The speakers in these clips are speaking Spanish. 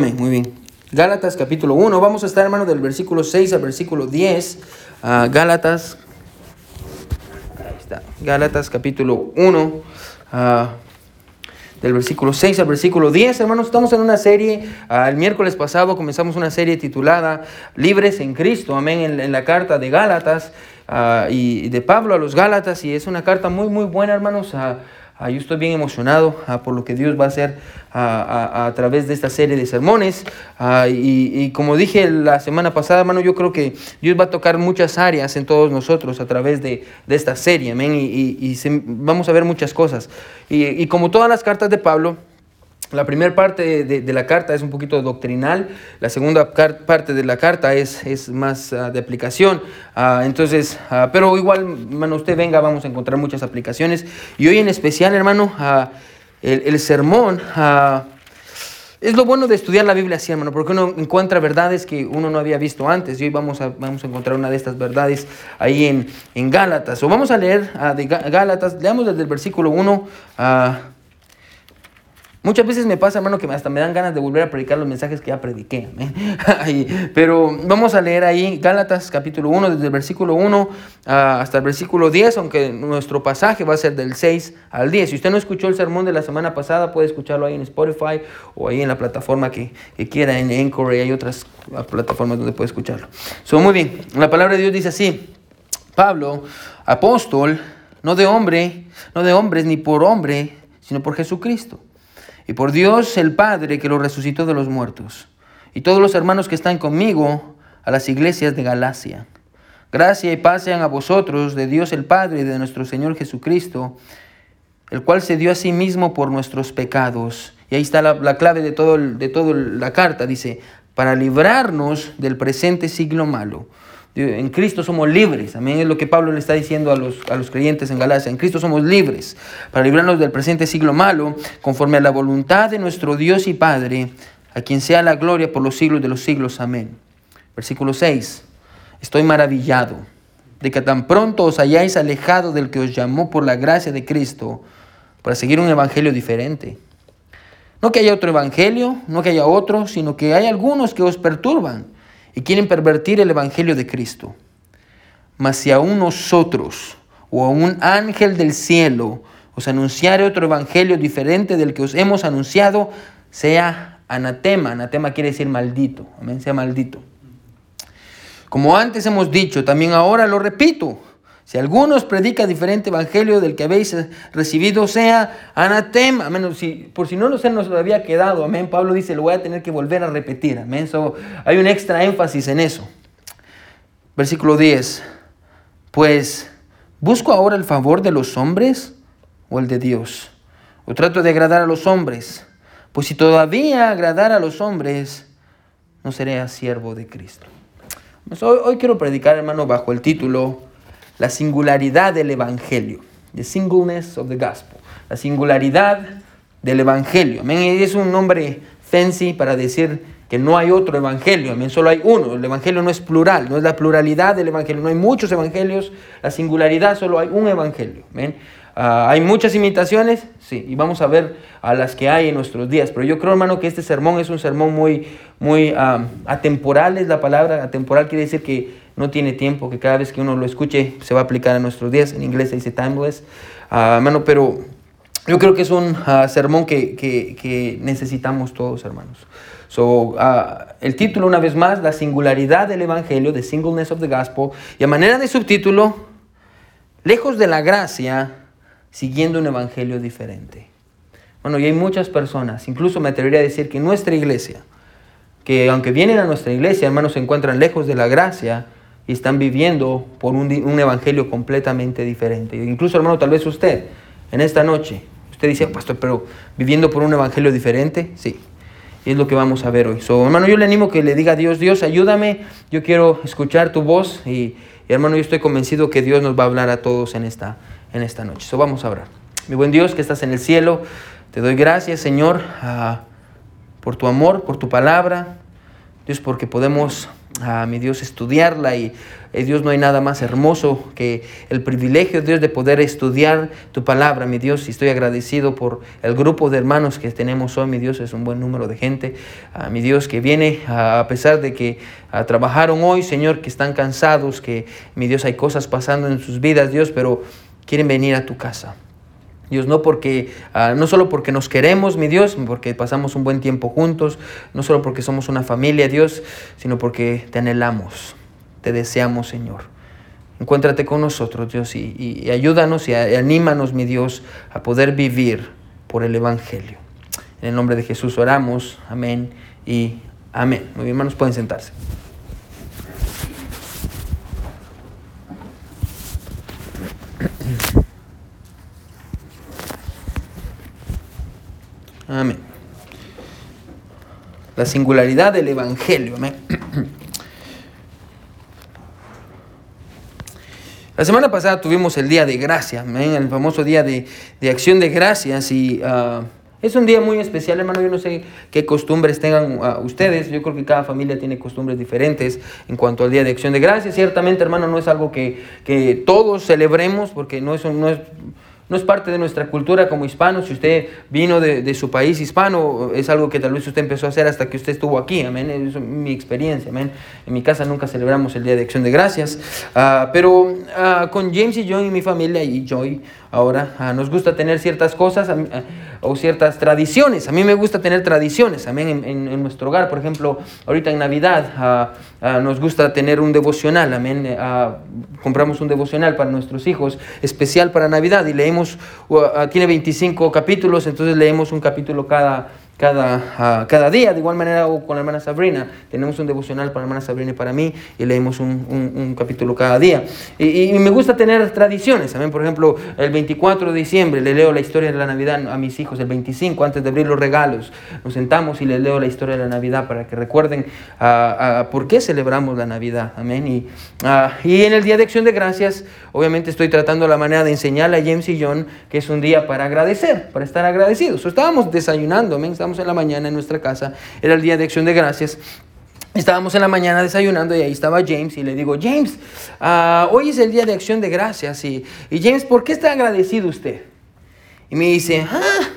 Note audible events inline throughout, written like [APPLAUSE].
Amén, muy bien. Gálatas capítulo 1, vamos a estar hermano del versículo 6 al versículo 10. Ah, Gálatas, ahí está, Gálatas capítulo 1, ah, del versículo 6 al versículo 10. Hermanos, estamos en una serie, ah, el miércoles pasado comenzamos una serie titulada Libres en Cristo, amén, en, la carta de Gálatas y de Pablo a los Gálatas, y es una carta muy, muy buena, hermanos. Yo estoy bien emocionado ah, por lo que Dios va a hacer ah, a, través de esta serie de sermones. Y, como dije la semana pasada, hermano, yo creo que Dios va a tocar muchas áreas en todos nosotros a través de, esta serie. Amén. Y, vamos a ver muchas cosas. y como todas las cartas de Pablo, la primera parte de, la carta es un poquito doctrinal, la segunda parte de la carta es, es más ah, de aplicación. Ah, entonces, uh, pero igual, hermano, usted venga, vamos a encontrar muchas aplicaciones. Y hoy en especial, hermano, el, el, sermón es lo bueno de estudiar la Biblia así, hermano, porque uno encuentra verdades que uno no había visto antes. Y hoy vamos a, vamos a encontrar una de estas verdades ahí en, en Gálatas. O vamos a leer de Gálatas, leamos desde el versículo 1 a Muchas veces me pasa, hermano, que hasta me dan ganas de volver a predicar los mensajes que ya prediqué. [LAUGHS] Pero vamos a leer ahí Gálatas capítulo 1, desde el versículo 1 ah, hasta el versículo 10, aunque nuestro pasaje va a ser del 6 al 10. Si usted no escuchó el sermón de la semana pasada, puede escucharlo ahí en Spotify o ahí en la plataforma que, quiera, en Anchor, hay otras plataformas donde puede escucharlo. So, muy bien, la palabra de Dios dice así, Pablo, apóstol, no de hombre, no de hombres ni por hombre, sino por Jesucristo y por Dios el Padre que lo resucitó de los muertos, y todos los hermanos que están conmigo a las iglesias de Galacia. Gracia y paz sean a vosotros de Dios el Padre y de nuestro Señor Jesucristo, el cual se dio a sí mismo por nuestros pecados. Y ahí está la, clave de toda de todo la carta, dice, para librarnos del presente siglo malo en Cristo somos libres. Amén. Es lo que Pablo le está diciendo a los, a los creyentes en Galacia. En Cristo somos libres para librarnos del presente siglo malo, conforme a la voluntad de nuestro Dios y Padre, a quien sea la gloria por los siglos de los siglos. Amén. Versículo 6. Estoy maravillado de que tan pronto os hayáis alejado del que os llamó por la gracia de Cristo para seguir un evangelio diferente. No que haya otro evangelio, no que haya otro, sino que hay algunos que os perturban y quieren pervertir el Evangelio de Cristo. Mas si aún nosotros o a un ángel del cielo os anunciare otro Evangelio diferente del que os hemos anunciado, sea anatema. Anatema quiere decir maldito. Amén, sea maldito. Como antes hemos dicho, también ahora lo repito. Si alguno os predica diferente evangelio del que habéis recibido, sea anatema. Menos si, por si no lo sé, nos había quedado. Amén. Pablo dice, lo voy a tener que volver a repetir. Amén. hay un extra énfasis en eso. Versículo 10. Pues, ¿busco ahora el favor de los hombres o el de Dios? ¿O trato de agradar a los hombres? Pues si todavía agradar a los hombres, no seré siervo de Cristo. Pues hoy, hoy quiero predicar, hermano, bajo el título la singularidad del Evangelio, the singleness of the gospel, la singularidad del Evangelio. Es un nombre fancy para decir que no hay otro evangelio, amén, solo hay uno. El evangelio no es plural, no es la pluralidad del evangelio, no hay muchos evangelios, la singularidad solo hay un evangelio. Amén. Ah, hay muchas imitaciones, sí, y vamos a ver a las que hay en nuestros días. Pero yo creo, hermano, que este sermón es un sermón muy, muy ah, atemporal, es la palabra. Atemporal quiere decir que no tiene tiempo, que cada vez que uno lo escuche se va a aplicar a nuestros días. En inglés se dice timeless. Uh, hermano, pero yo creo que es un ah, sermón que, que, necesitamos todos, hermanos. So, ah, el título, una vez más, la singularidad del Evangelio, the singleness of the gospel. Y a manera de subtítulo, lejos de la gracia, siguiendo un Evangelio diferente. Bueno, y hay muchas personas, incluso me atrevería a decir que nuestra iglesia, que aunque vienen a nuestra iglesia, hermanos, se encuentran lejos de la gracia, y están viviendo por un, evangelio completamente diferente. Incluso, hermano, tal vez usted, en esta noche, usted dice, pastor, pero viviendo por un evangelio diferente, sí. Y es lo que vamos a ver hoy. Hermano, yo le animo que le diga a Dios, Dios, ayúdame, yo quiero escuchar tu voz y, hermano, yo estoy convencido que Dios nos va a hablar a todos en esta, en esta noche. So, vamos a orar. Mi buen Dios que estás en el cielo, te doy gracias, Señor, ah, por tu amor, por tu palabra. Dios, porque podemos a mi Dios, estudiarla y eh, Dios no hay nada más hermoso que el privilegio, Dios, de poder estudiar tu palabra, mi Dios, y estoy agradecido por el grupo de hermanos que tenemos hoy, mi Dios, es un buen número de gente, mi Dios, que viene a pesar de que trabajaron hoy, Señor, que están cansados, que mi Dios hay cosas pasando en sus vidas, Dios, pero quieren venir a tu casa. Dios, no porque, ah, no solo porque nos queremos, mi Dios, porque pasamos un buen tiempo juntos, no solo porque somos una familia, Dios, sino porque te anhelamos, te deseamos, Señor. Encuéntrate con nosotros, Dios, y, ayúdanos y, anímanos, mi Dios, a poder vivir por el Evangelio. En el nombre de Jesús oramos, amén y amén. Muy bien, hermanos, pueden sentarse. Amén. La singularidad del Evangelio. Amén. La semana pasada tuvimos el día de gracia, el famoso día de, acción de gracias y ah, es un día muy especial, hermano. Yo no sé qué costumbres tengan ah, ustedes. Yo creo que cada familia tiene costumbres diferentes en cuanto al día de acción de gracias. Ciertamente, hermano, no es algo que, que todos celebremos porque no es, no es no es parte de nuestra cultura como hispano. Si usted vino de, su país hispano, es algo que tal vez usted empezó a hacer hasta que usted estuvo aquí. Amén. Es mi experiencia. Amén. En mi casa nunca celebramos el Día de Acción de Gracias. Ah, pero ah, con James y yo y mi familia y Joy, ahora ah, nos gusta tener ciertas cosas o ciertas tradiciones. A mí me gusta tener tradiciones, amén, en, nuestro hogar. Por ejemplo, ahorita en Navidad ah, ah, nos gusta tener un devocional, amén. Ah, compramos un devocional para nuestros hijos, especial para Navidad, y leemos, tiene 25 capítulos, entonces leemos un capítulo cada cada, ah, cada día. De igual manera con la hermana Sabrina. Tenemos un devocional para la hermana Sabrina y para mí y leemos un, un, capítulo cada día. Y, me gusta tener tradiciones. También, por ejemplo, el 24 de diciembre le leo la historia de la Navidad a mis hijos. El 25, antes de abrir los regalos, nos sentamos y les leo la historia de la Navidad para que recuerden uh, por qué celebramos la Navidad. Amén. Y, y en el Día de Acción de Gracias, obviamente estoy tratando la manera de enseñarle a James y John que es un día para agradecer, para estar agradecidos. estábamos desayunando, amén en la mañana en nuestra casa, era el día de acción de gracias. Estábamos en la mañana desayunando y ahí estaba James y le digo, James, ah, hoy es el día de acción de gracias y, y, James, ¿por qué está agradecido usted? Y me dice, ah,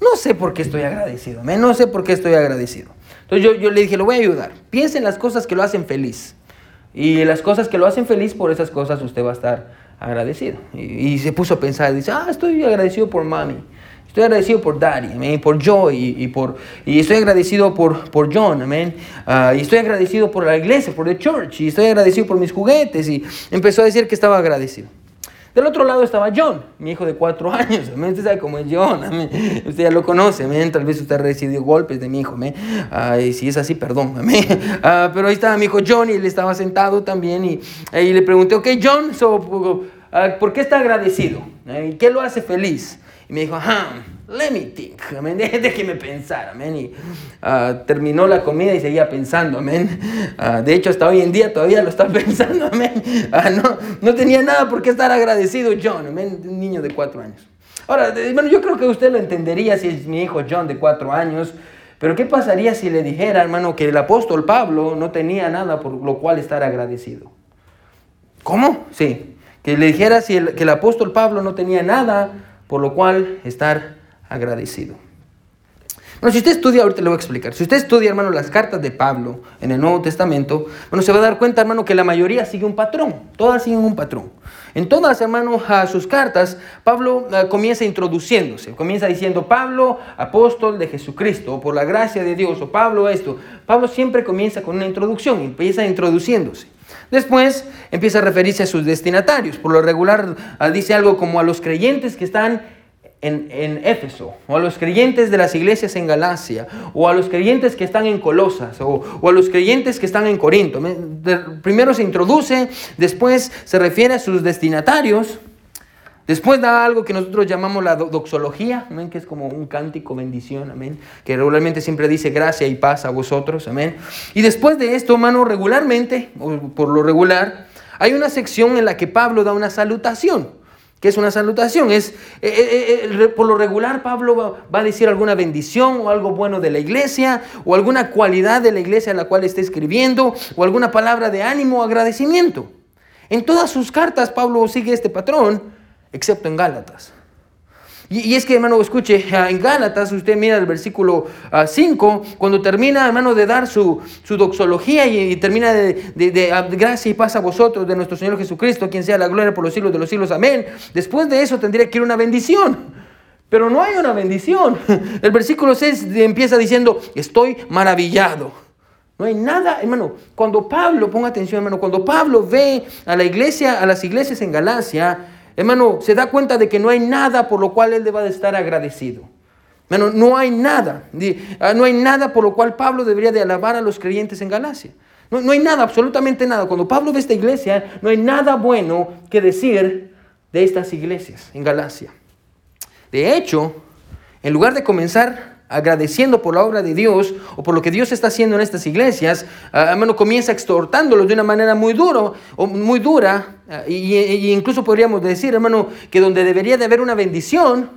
no sé por qué estoy agradecido, no sé por qué estoy agradecido. Entonces yo, yo le dije, lo voy a ayudar, piensa en las cosas que lo hacen feliz y las cosas que lo hacen feliz, por esas cosas usted va a estar agradecido. Y, y se puso a pensar, dice, ah, estoy agradecido por mami. Estoy agradecido por Daddy, por Joy y, por, y estoy agradecido por, por John, amén. Ah, y estoy agradecido por la iglesia, por The Church, y estoy agradecido por mis juguetes. Y empezó a decir que estaba agradecido. Del otro lado estaba John, mi hijo de cuatro [LAUGHS] años. Amén. Usted sabe cómo es John. Amén. Usted ya lo conoce. Amén. Tal vez usted ha recibido golpes de mi hijo. Amén. y si es así, perdón. [LAUGHS] Amén. Ah, pero ahí estaba mi hijo John y él estaba sentado también. Y, y le pregunté, ok, John, so, ah, ¿por qué está agradecido? ¿Qué lo hace feliz? Y me dijo, ah, let me think, amén, [LAUGHS] déjeme pensar, amén. Y uh, terminó la comida y seguía pensando, amén. Uh, de hecho, hasta hoy en día todavía lo está [LAUGHS] pensando, amén. Uh, no, no tenía nada por qué estar agradecido John, amén, un niño de cuatro años. Ahora, bueno, yo creo que usted lo entendería si es mi hijo John de cuatro años, pero ¿qué pasaría si le dijera, hermano, que el apóstol Pablo no tenía nada por lo cual estar agradecido? ¿Cómo? Sí. Que le dijera si el, que el apóstol Pablo no tenía nada por lo cual estar agradecido. Bueno, si usted estudia, ahorita le voy a explicar, si usted estudia, hermano, las cartas de Pablo en el Nuevo Testamento, bueno, se va a dar cuenta, hermano, que la mayoría sigue un patrón, todas siguen un patrón. En todas, hermano, a sus cartas, Pablo ah, comienza introduciéndose, comienza diciendo, Pablo, apóstol de Jesucristo, o por la gracia de Dios, o Pablo esto. Pablo siempre comienza con una introducción, empieza introduciéndose. Después empieza a referirse a sus destinatarios. Por lo regular ah, dice algo como a los creyentes que están en, Éfeso, o a los creyentes de las iglesias en Galacia, o a los creyentes que están en Colosas, o, o, a los creyentes que están en Corinto. Primero se introduce, después se refiere a sus destinatarios, Después da algo que nosotros llamamos la doxología, ¿amén? que es como un cántico bendición, amén, que regularmente siempre dice gracia y paz a vosotros, amén. Y después de esto, hermano, regularmente, o por lo regular, hay una sección en la que Pablo da una salutación, ¿Qué es una salutación? Es, eh, eh, eh, por lo regular Pablo va, a decir alguna bendición o algo bueno de la iglesia o alguna cualidad de la iglesia a la cual está escribiendo o alguna palabra de ánimo o agradecimiento. En todas sus cartas Pablo sigue este patrón, excepto en Gálatas. Y, es que, hermano, escuche, en Gálatas, usted mira el versículo 5, ah, cuando termina, hermano, de dar su, su doxología y, termina de, de, ah, gracia y paz a vosotros de nuestro Señor Jesucristo, quien sea la gloria por los siglos de los siglos, amén. Después de eso tendría que ir una bendición. Pero no hay una bendición. [LAUGHS] El versículo 6 empieza diciendo, estoy maravillado. No hay nada, hermano. Cuando Pablo, ponga atención, hermano, cuando Pablo ve a la iglesia, a las iglesias en Galacia, Hermano, se da cuenta de que no hay nada por lo cual él deba de estar agradecido. Hermano, no hay nada. Ah, no hay nada por lo cual Pablo debería de alabar a los creyentes en Galacia. No, no hay nada, absolutamente nada. Cuando Pablo ve esta iglesia, no hay nada bueno que decir de estas iglesias en Galacia. De hecho, en lugar de comenzar agradeciendo por la obra de Dios o por lo que Dios está haciendo en estas iglesias, ah, hermano, comienza exhortándolos de una manera muy, duro, o muy dura, ah, y, incluso podríamos decir, hermano, que donde debería de haber una bendición,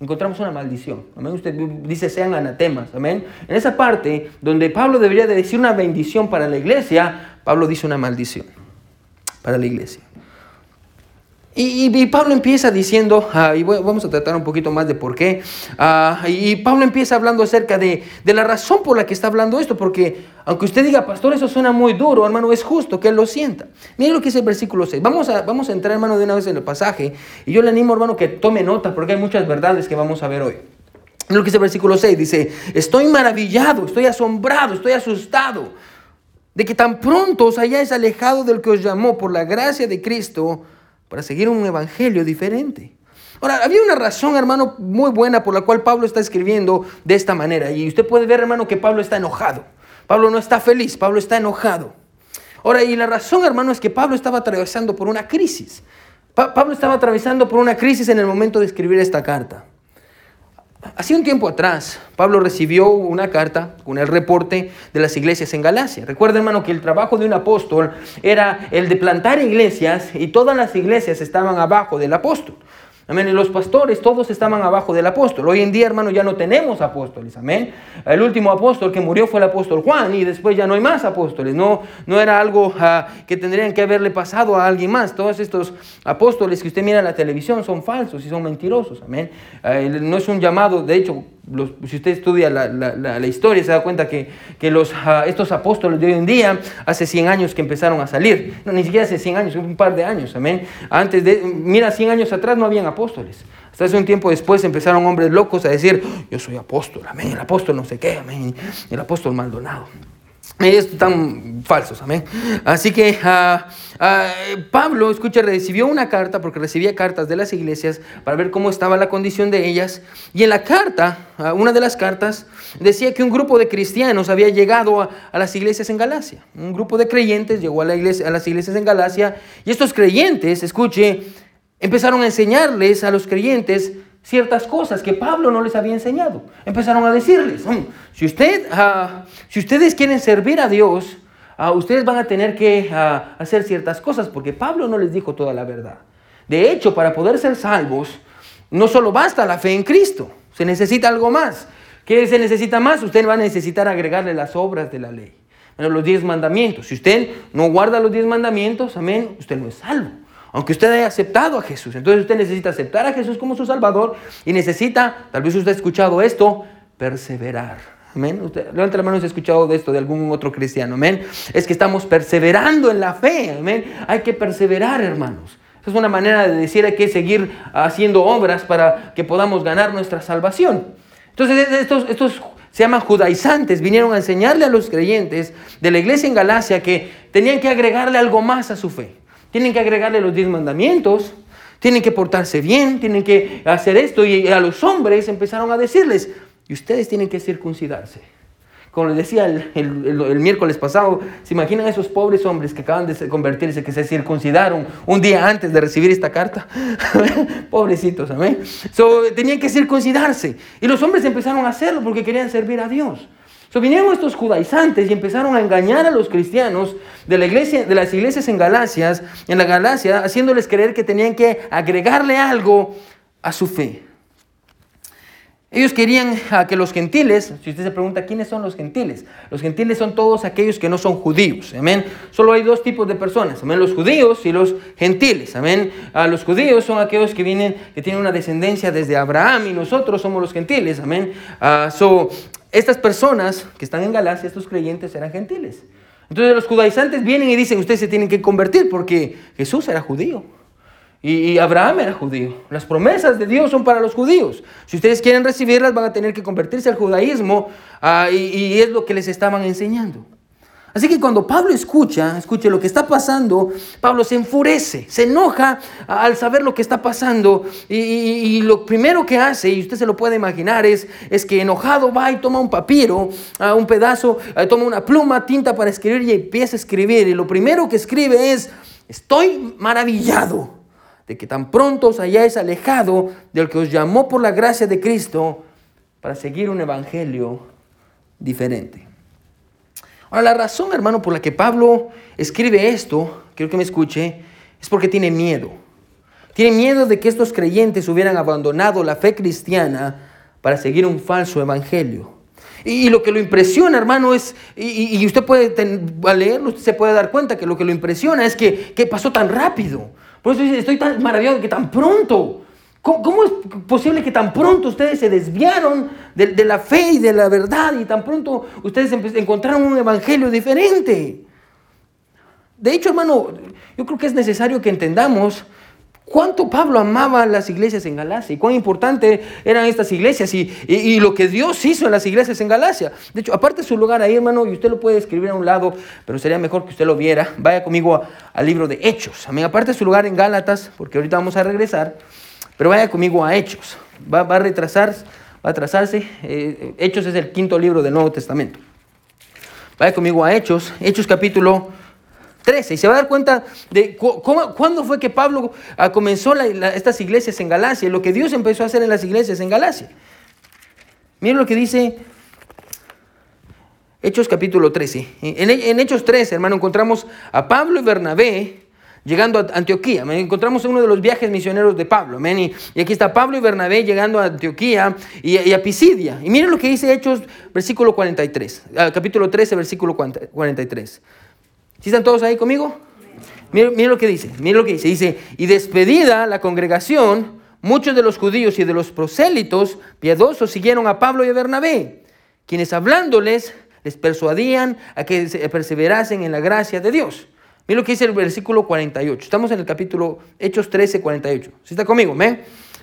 encontramos una maldición. Amén. Usted dice sean anatemas. Amén. En esa parte donde Pablo debería de decir una bendición para la iglesia, Pablo dice una maldición para la iglesia. Y, Pablo empieza diciendo, ah, y vamos a tratar un poquito más de por qué, ah, y Pablo empieza hablando acerca de, la razón por la que está hablando esto, porque aunque usted diga, pastor, eso suena muy duro, hermano, es justo que él lo sienta. Miren lo que dice el versículo 6. Vamos a, vamos a entrar, hermano, de una vez en el pasaje, y yo le animo, hermano, que tome nota, porque hay muchas verdades que vamos a ver hoy. Miren lo que dice el versículo 6, dice, estoy maravillado, estoy asombrado, estoy asustado de que tan pronto os hayáis alejado del que os llamó por la gracia de Cristo, para seguir un evangelio diferente. Ahora, había una razón, hermano, muy buena por la cual Pablo está escribiendo de esta manera. Y usted puede ver, hermano, que Pablo está enojado. Pablo no está feliz, Pablo está enojado. Ahora, y la razón, hermano, es que Pablo estaba atravesando por una crisis. Pablo estaba atravesando por una crisis en el momento de escribir esta carta. Hace un tiempo atrás, Pablo recibió una carta con el reporte de las iglesias en Galacia. Recuerda, hermano, que el trabajo de un apóstol era el de plantar iglesias y todas las iglesias estaban abajo del apóstol. Amén. Y los pastores todos estaban abajo del apóstol. Hoy en día, hermano, ya no tenemos apóstoles. Amén. El último apóstol que murió fue el apóstol Juan y después ya no hay más apóstoles. No, no era algo ah, que tendrían que haberle pasado a alguien más. Todos estos apóstoles que usted mira en la televisión son falsos y son mentirosos. Amén. Ah, no es un llamado, de hecho, si usted estudia la, historia, se da cuenta que, los, ah, estos apóstoles de hoy en día, hace 100 años que empezaron a salir. No, ni siquiera hace 100 años, un par de años, amén. Antes de, mira, 100 años atrás no habían apóstoles. Hasta hace un tiempo después empezaron hombres locos a decir, yo soy apóstol, amén, el apóstol no sé qué, amén, el apóstol Maldonado. Ellos están falsos, amén. Así que ah, ah, Pablo, escucha, recibió una carta, porque recibía cartas de las iglesias para ver cómo estaba la condición de ellas. Y en la carta, ah, una de las cartas, decía que un grupo de cristianos había llegado a, las iglesias en Galacia. Un grupo de creyentes llegó a, la iglesia, a las iglesias en Galacia. Y estos creyentes, escuche, empezaron a enseñarles a los creyentes ciertas cosas que Pablo no les había enseñado. Empezaron a decirles, mm, si, usted, ah, si ustedes quieren servir a Dios, ah, ustedes van a tener que ah, hacer ciertas cosas, porque Pablo no les dijo toda la verdad. De hecho, para poder ser salvos, no solo basta la fe en Cristo, se necesita algo más. ¿Qué se necesita más? Usted va a necesitar agregarle las obras de la ley. los diez mandamientos. Si usted no guarda los diez mandamientos, amén, usted no es salvo aunque usted haya aceptado a Jesús. Entonces usted necesita aceptar a Jesús como su Salvador y necesita, tal vez usted ha escuchado esto, perseverar. Amén. Usted, levanta la mano si ha escuchado de esto de algún otro cristiano. Amén. Es que estamos perseverando en la fe. Amén. Hay que perseverar, hermanos. Esa es una manera de decir hay que seguir haciendo obras para que podamos ganar nuestra salvación. Entonces estos, estos se llaman judaizantes, vinieron a enseñarle a los creyentes de la iglesia en Galacia que tenían que agregarle algo más a su fe. Tienen que agregarle los diez mandamientos, tienen que portarse bien, tienen que hacer esto. Y a los hombres empezaron a decirles, y ustedes tienen que circuncidarse. Como les decía el, miércoles pasado, ¿se imaginan esos pobres hombres que acaban de convertirse, que se circuncidaron un día antes de recibir esta carta? [LAUGHS] Pobrecitos, amén. So, tenían que circuncidarse. Y los hombres empezaron a hacerlo porque querían servir a Dios. Vinieron estos judaizantes y empezaron a engañar a los cristianos de, la iglesia, de las iglesias en en la Galacia, haciéndoles creer que tenían que agregarle algo a su fe. Ellos querían que los gentiles, si usted se pregunta quiénes son los gentiles, los gentiles son todos aquellos que no son judíos, amén. Solo hay dos tipos de personas, amén, los judíos y los gentiles, amén. A los judíos son aquellos que vienen, que tienen una descendencia desde Abraham y nosotros somos los gentiles, amén. Uh, so, estas personas que están en Galacia, estos creyentes eran gentiles. Entonces los judaizantes vienen y dicen, ustedes se tienen que convertir porque Jesús era judío. Y Abraham era judío. Las promesas de Dios son para los judíos. Si ustedes quieren recibirlas, van a tener que convertirse al judaísmo uh, y, y es lo que les estaban enseñando. Así que cuando Pablo escucha, escuche lo que está pasando, Pablo se enfurece, se enoja al saber lo que está pasando y, lo primero que hace, y usted se lo puede imaginar, es, es que enojado va y toma un papiro, uh, un pedazo, uh, toma una pluma, tinta para escribir y empieza a escribir. Y lo primero que escribe es, estoy maravillado de que tan pronto os hayáis alejado del que os llamó por la gracia de Cristo para seguir un evangelio diferente. Ahora, la razón, hermano, por la que Pablo escribe esto, quiero que me escuche, es porque tiene miedo. Tiene miedo de que estos creyentes hubieran abandonado la fe cristiana para seguir un falso evangelio. Y, lo que lo impresiona, hermano, es, y, y usted puede al leerlo, usted se puede dar cuenta que lo que lo impresiona es que, que pasó tan rápido. Por eso estoy tan maravillado de que tan pronto. ¿Cómo, ¿Cómo, es posible que tan pronto ustedes se desviaron de, de, la fe y de la verdad y tan pronto ustedes encontraron un evangelio diferente? De hecho, hermano, yo creo que es necesario que entendamos cuánto Pablo amaba las iglesias en Galacia y cuán importante eran estas iglesias y, y, y, lo que Dios hizo en las iglesias en Galacia. De hecho, aparte su lugar ahí, hermano, y usted lo puede escribir a un lado, pero sería mejor que usted lo viera. Vaya conmigo al libro de Hechos. Amén. Aparte su lugar en Gálatas, porque ahorita vamos a regresar, pero vaya conmigo a Hechos. Va, a retrasar, va a atrasarse. Eh, Hechos es el quinto libro del Nuevo Testamento. Vaya conmigo a Hechos, Hechos capítulo 13. Y se va a dar cuenta de cómo, cuándo fue que Pablo uh, comenzó estas iglesias en Galacia, lo que Dios empezó a hacer en las iglesias en Galacia. Miren lo que dice Hechos capítulo 13. En, en Hechos 13, hermano, encontramos a Pablo y Bernabé llegando a Antioquía. Encontramos uno de los viajes misioneros de Pablo. Y, y, aquí está Pablo y Bernabé llegando a Antioquía y, y, a Pisidia. Y miren lo que dice Hechos, versículo 43, uh, capítulo 13, versículo 43. ¿Sí están todos ahí conmigo? Miren, miren, lo que dice, miren lo que dice. Dice, y despedida la congregación, muchos de los judíos y de los prosélitos piadosos siguieron a Pablo y a Bernabé, quienes hablándoles les persuadían a que perseverasen en la gracia de Dios. Miren lo que dice el versículo 48. Estamos en el capítulo Hechos 13, 48. ¿Sí está conmigo? ¿me?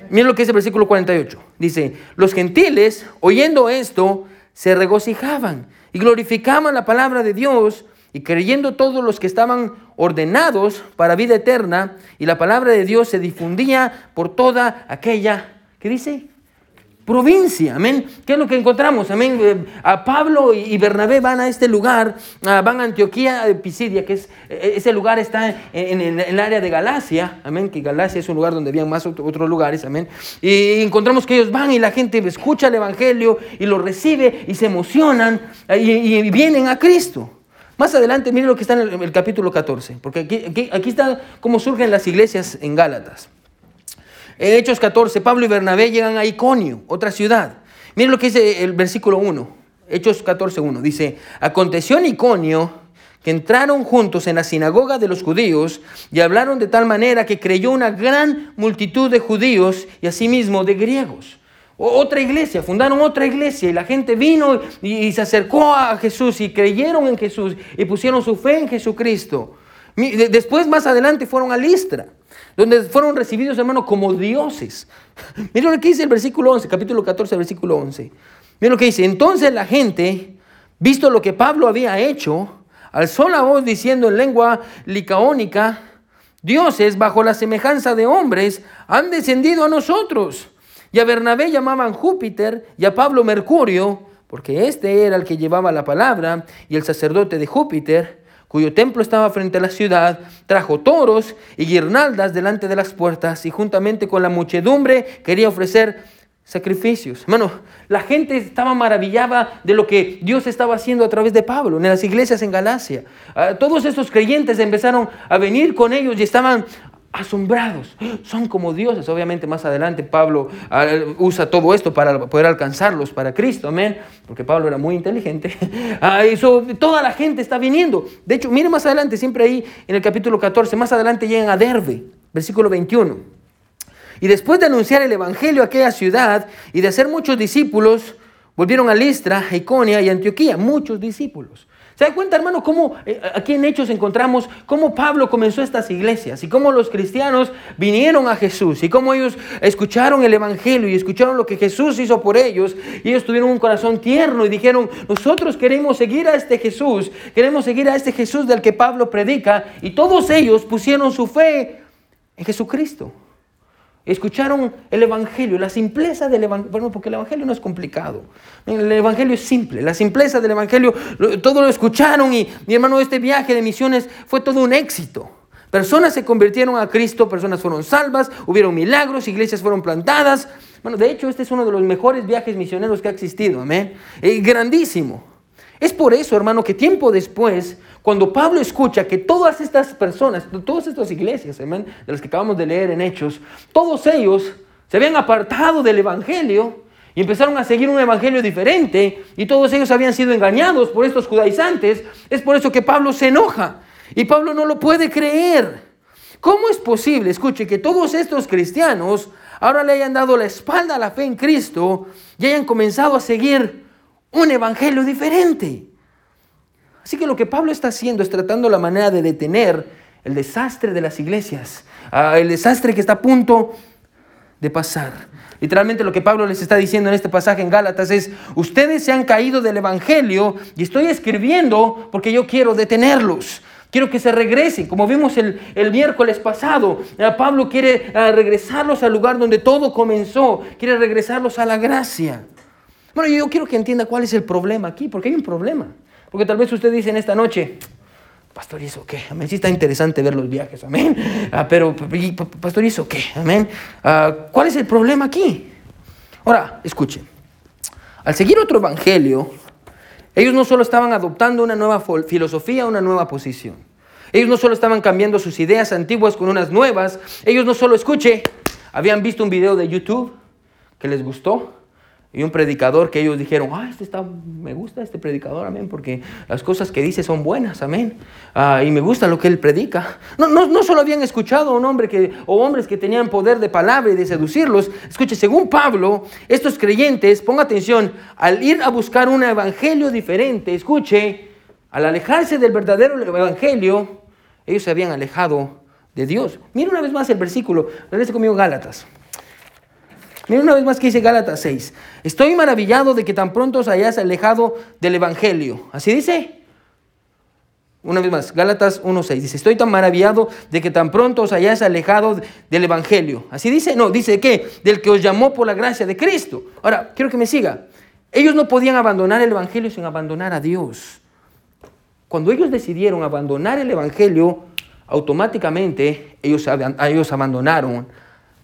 Miren lo que dice el versículo 48. Dice, los gentiles, oyendo esto, se regocijaban y glorificaban la palabra de Dios y creyendo todos los que estaban ordenados para vida eterna, y la palabra de Dios se difundía por toda aquella, ¿qué dice? Provincia, amén. ¿Qué es lo que encontramos? Amén. Eh, a Pablo y Bernabé van a este lugar, van a Antioquía de Pisidia, que es, e, ese lugar está en, el área de Galacia, amén. Que Galacia es un lugar donde había más otros lugares, amén. Y encontramos que ellos van y la gente escucha el evangelio y lo recibe y se emocionan y, vienen a Cristo. Más adelante, miren lo que está en el, el capítulo 14, porque aquí, aquí, aquí, está cómo surgen las iglesias en Gálatas. Hechos 14, Pablo y Bernabé llegan a Iconio, otra ciudad. Miren lo que dice el versículo 1, Hechos 14, 1. Dice, aconteció en Iconio que entraron juntos en la sinagoga de los judíos y hablaron de tal manera que creyó una gran multitud de judíos y asimismo de griegos otra iglesia, fundaron otra iglesia y la gente vino y, se acercó a Jesús y creyeron en Jesús y pusieron su fe en Jesucristo. Después, más adelante, fueron a Listra, donde fueron recibidos, hermano, como dioses. Miren lo que dice el versículo 11, capítulo 14, versículo 11. Miren lo que dice. Entonces la gente, visto lo que Pablo había hecho, alzó la voz diciendo en lengua licaónica, dioses bajo la semejanza de hombres han descendido a nosotros. Y a Bernabé llamaban Júpiter y a Pablo Mercurio, porque este era el que llevaba la palabra, y el sacerdote de Júpiter, cuyo templo estaba frente a la ciudad, trajo toros y guirnaldas delante de las puertas, y juntamente con la muchedumbre quería ofrecer sacrificios. Hermano, la gente estaba maravillada de lo que Dios estaba haciendo a través de Pablo en las iglesias en Galacia. Ah, todos estos creyentes empezaron a venir con ellos y estaban asombrados. Son como dioses. Obviamente más adelante Pablo ah, usa todo esto para poder alcanzarlos para Cristo. Amén. Porque Pablo era muy inteligente. [LAUGHS] Ah, toda la gente está viniendo. De hecho, mire más adelante, siempre ahí en el capítulo 14, más adelante llegan a Derbe, versículo 21. Y después de anunciar el Evangelio a aquella ciudad y de hacer muchos discípulos, volvieron a Listra, Iconia y Antioquía. Muchos discípulos. ¿Se da cuenta, hermano, cómo eh, aquí en Hechos encontramos cómo Pablo comenzó estas iglesias y cómo los cristianos vinieron a Jesús y cómo ellos escucharon el Evangelio y escucharon lo que Jesús hizo por ellos y ellos tuvieron un corazón tierno y dijeron, nosotros queremos seguir a este Jesús, queremos seguir a este Jesús del que Pablo predica y todos ellos pusieron su fe en Jesucristo. Escucharon el Evangelio, la simpleza del Evangelio, bueno, porque el Evangelio no es complicado. El Evangelio es simple, la simpleza del Evangelio, todo lo escucharon y mi hermano, este viaje de misiones fue todo un éxito. Personas se convirtieron a Cristo, personas fueron salvas, hubieron milagros, iglesias fueron plantadas. Bueno, de hecho, este es uno de los mejores viajes misioneros que ha existido, amén. Eh, grandísimo. Es por eso, hermano, que tiempo después, cuando Pablo escucha que todas estas personas, todas estas iglesias, de las que acabamos de leer en Hechos, todos ellos se habían apartado del Evangelio y empezaron a seguir un Evangelio diferente y todos ellos habían sido engañados por estos judaizantes, es por eso que Pablo se enoja y Pablo no lo puede creer. ¿Cómo es posible, escuche, que todos estos cristianos ahora le hayan dado la espalda a la fe en Cristo y hayan comenzado a seguir un evangelio diferente. Así que lo que Pablo está haciendo es tratando la manera de detener el desastre de las iglesias, ah, el desastre que está a punto de pasar. Literalmente lo que Pablo les está diciendo en este pasaje en Gálatas es, ustedes se han caído del Evangelio y estoy escribiendo porque yo quiero detenerlos. Quiero que se regresen, como vimos el, miércoles pasado. Ah, Pablo quiere ah, regresarlos al lugar donde todo comenzó, quiere regresarlos a la gracia. Bueno, yo quiero que entienda cuál es el problema aquí, porque hay un problema. Porque tal vez usted dice en esta noche, Pastor, ¿y eso qué? Amén. Sí está interesante ver los viajes, amén. Ah, pero, Pastor, ¿y eso qué? Amén. Ah, ¿Cuál es el problema aquí? Ahora, escuche. Al seguir otro evangelio, ellos no solo estaban adoptando una nueva filosofía, una nueva posición. Ellos no solo estaban cambiando sus ideas antiguas con unas nuevas. Ellos no solo, escuche, habían visto un video de YouTube que les gustó y un predicador que ellos dijeron, ah, este está, me gusta este predicador, amén, porque las cosas que dice son buenas, amén. Ah, y me gusta lo que él predica. No, no, no solo habían escuchado a un hombre que, o hombres que tenían poder de palabra y de seducirlos. Escuche, según Pablo, estos creyentes, ponga atención, al ir a buscar un evangelio diferente, escuche, al alejarse del verdadero evangelio, ellos se habían alejado de Dios. Mira una vez más el versículo, regrese conmigo Gálatas. Mira una vez más que dice Gálatas 6. Estoy maravillado de que tan pronto os hayáis alejado del Evangelio. ¿Así dice? Una vez más, Gálatas 1.6. Dice, estoy tan maravillado de que tan pronto os hayáis alejado del Evangelio. ¿Así dice? No, dice que del que os llamó por la gracia de Cristo. Ahora, quiero que me siga. Ellos no podían abandonar el Evangelio sin abandonar a Dios. Cuando ellos decidieron abandonar el Evangelio, automáticamente ellos, ellos abandonaron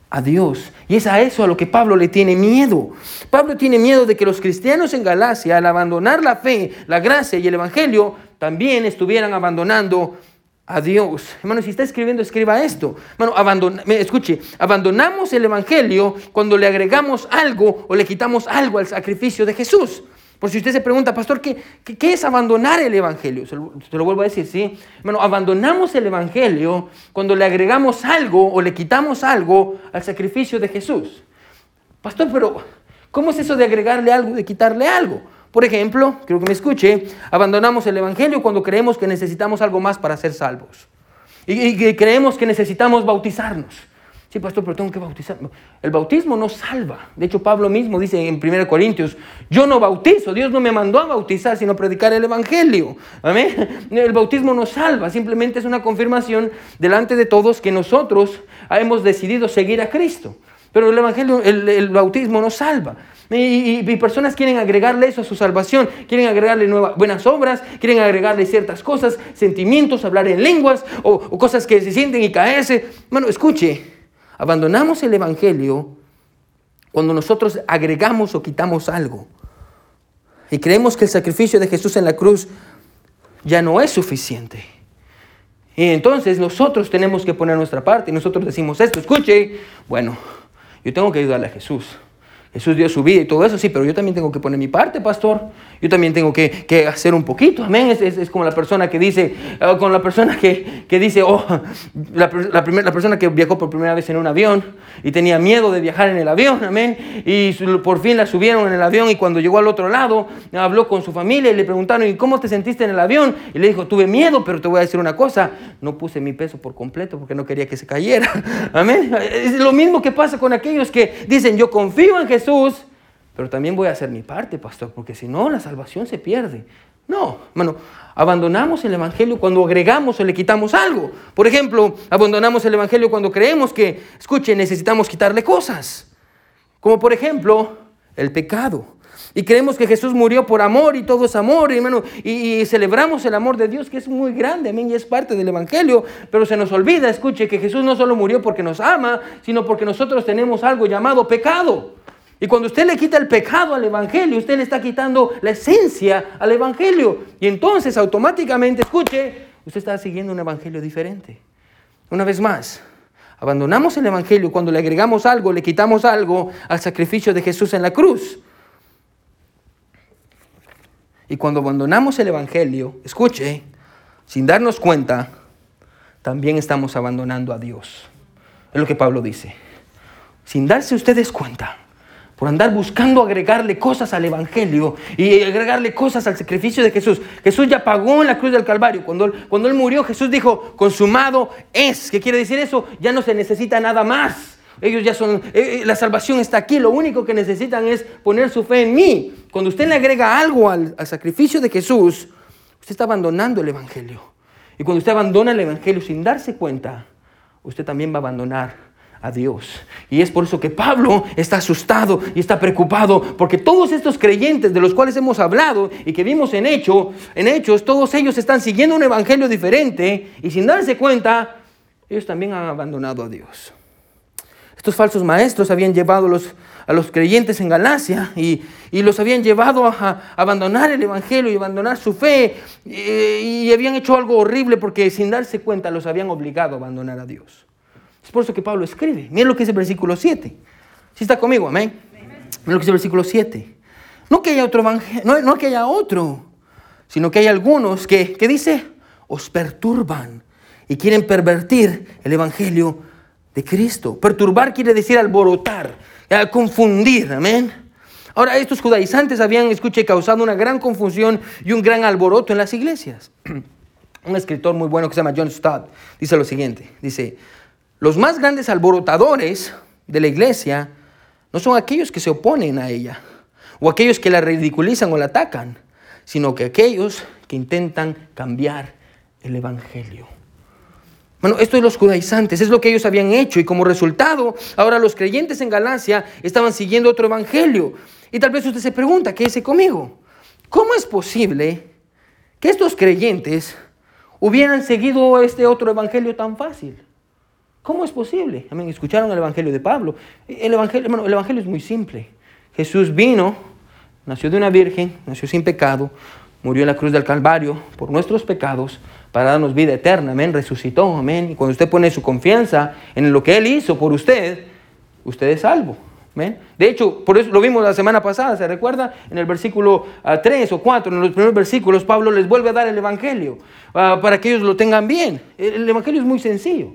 a Dios. Y es a eso a lo que Pablo le tiene miedo. Pablo tiene miedo de que los cristianos en Galacia, al abandonar la fe, la gracia y el Evangelio, también estuvieran abandonando a Dios. Hermano, si está escribiendo, escriba esto. Hermano, escuche, abandonamos el Evangelio cuando le agregamos algo o le quitamos algo al sacrificio de Jesús. Por si usted se pregunta, pastor, ¿qué, es abandonar el Evangelio? Se lo, lo, vuelvo a decir, ¿sí? Bueno, abandonamos el Evangelio cuando le agregamos algo o le quitamos algo al sacrificio de Jesús. Pastor, pero ¿cómo es eso de agregarle algo, de quitarle algo? Por ejemplo, quiero que me escuche, abandonamos el Evangelio cuando creemos que necesitamos algo más para ser salvos. Y creemos que necesitamos bautizarnos. Sí, pastor, pero tengo que bautizar. El bautismo no salva. De hecho, Pablo mismo dice en 1 Corintios, yo no bautizo, Dios no me mandó a bautizar, sino a predicar el Evangelio. Amén. El bautismo no salva, simplemente es una confirmación delante de todos que nosotros hemos decidido seguir a Cristo. Pero el Evangelio, el, bautismo no salva. Y, personas quieren agregarle eso a su salvación, quieren agregarle nuevas, buenas obras, quieren agregarle ciertas cosas, sentimientos, hablar en lenguas o, o cosas que se sienten y caerse. Bueno, escuche, abandonamos el Evangelio cuando nosotros agregamos o quitamos algo. Y creemos que el sacrificio de Jesús en la cruz ya no es suficiente. Y entonces nosotros tenemos que poner nuestra parte y nosotros decimos esto, escuche, bueno, yo tengo que ayudarle a Jesús. Jesús dio su vida y todo eso, sí, pero yo también tengo que poner mi parte, pastor. Yo también tengo que, que hacer un poquito, amén. Es, es, es, como la persona que dice, uh, con la persona que, que dice, oh, la, la, primer, la, persona que viajó por primera vez en un avión y tenía miedo de viajar en el avión, amén. Y por fin la subieron en el avión y cuando llegó al otro lado, habló con su familia y le preguntaron, ¿y cómo te sentiste en el avión? Y le dijo, tuve miedo, pero te voy a decir una cosa, no puse mi peso por completo porque no quería que se cayera, [LAUGHS] amén. Es lo mismo que pasa con aquellos que dicen, yo confío en Jesús, pero también voy a hacer mi parte, pastor, porque si no, la salvación se pierde. No, hermano, abandonamos el Evangelio cuando agregamos o le quitamos algo. Por ejemplo, abandonamos el Evangelio cuando creemos que, escuche, necesitamos quitarle cosas. Como por ejemplo, el pecado. Y creemos que Jesús murió por amor y todo es amor, hermano. Y, y, celebramos el amor de Dios que es muy grande, amén, y es parte del Evangelio. Pero se nos olvida, escuche, que Jesús no solo murió porque nos ama, sino porque nosotros tenemos algo llamado pecado. Y cuando usted le quita el pecado al Evangelio, usted le está quitando la esencia al Evangelio. Y entonces automáticamente, escuche, usted está siguiendo un Evangelio diferente. Una vez más, abandonamos el Evangelio cuando le agregamos algo, le quitamos algo al sacrificio de Jesús en la cruz. Y cuando abandonamos el Evangelio, escuche, sin darnos cuenta, también estamos abandonando a Dios. Es lo que Pablo dice. Sin darse ustedes cuenta por andar buscando agregarle cosas al Evangelio y agregarle cosas al sacrificio de Jesús. Jesús ya pagó en la cruz del Calvario. Cuando él, cuando él murió, Jesús dijo, consumado es. ¿Qué quiere decir eso? Ya no se necesita nada más. Ellos ya son, eh, la salvación está aquí, lo único que necesitan es poner su fe en mí. Cuando usted le agrega algo al, al sacrificio de Jesús, usted está abandonando el Evangelio. Y cuando usted abandona el Evangelio sin darse cuenta, usted también va a abandonar a Dios. Y es por eso que Pablo está asustado y está preocupado, porque todos estos creyentes de los cuales hemos hablado y que vimos en, en Hechos, todos ellos están siguiendo un evangelio diferente y sin darse cuenta, ellos también han abandonado a Dios. Estos falsos maestros habían llevado los, a los creyentes en Galacia y, y los habían llevado a, a, abandonar el Evangelio y abandonar su fe y habían hecho algo horrible porque sin darse cuenta los habían obligado a abandonar a Dios. Es por eso que Pablo escribe. Miren lo que dice el versículo 7. Si está conmigo, amén. Miren lo que dice el versículo 7. No que haya otro evangelio, no, que haya otro, sino que hay algunos que, que dice, os perturban y quieren pervertir el evangelio de Cristo. Perturbar quiere decir alborotar, confundir, amén. Ahora, estos judaizantes habían, escuche, causado una gran confusión y un gran alboroto en las iglesias. [CLEARS THROAT] Un escritor muy bueno que se llama John Stott dice lo siguiente, dice, los más grandes alborotadores de la iglesia no son aquellos que se oponen a ella o aquellos que la ridiculizan o la atacan, sino que aquellos que intentan cambiar el Evangelio. Bueno, esto es los judaizantes, es lo que ellos habían hecho y como resultado, ahora los creyentes en Galacia estaban siguiendo otro Evangelio. Y tal vez usted se pregunta, ¿qué dice conmigo? ¿Cómo es posible que estos creyentes hubieran seguido este otro Evangelio tan fácil? ¿Cómo es posible? Escucharon el Evangelio de Pablo. El evangelio, hermano, el Evangelio es muy simple. Jesús vino, nació de una virgen, nació sin pecado, murió en la cruz del Calvario por nuestros pecados para darnos vida eterna. Amén. Resucitó. Amén. Y cuando usted pone su confianza en lo que Él hizo por usted, usted es salvo. Amén. De hecho, por eso lo vimos la semana pasada, ¿se recuerda? En el versículo uh, 3 o 4, en los primeros versículos, Pablo les vuelve a dar el Evangelio uh, para que ellos lo tengan bien. El Evangelio es muy sencillo.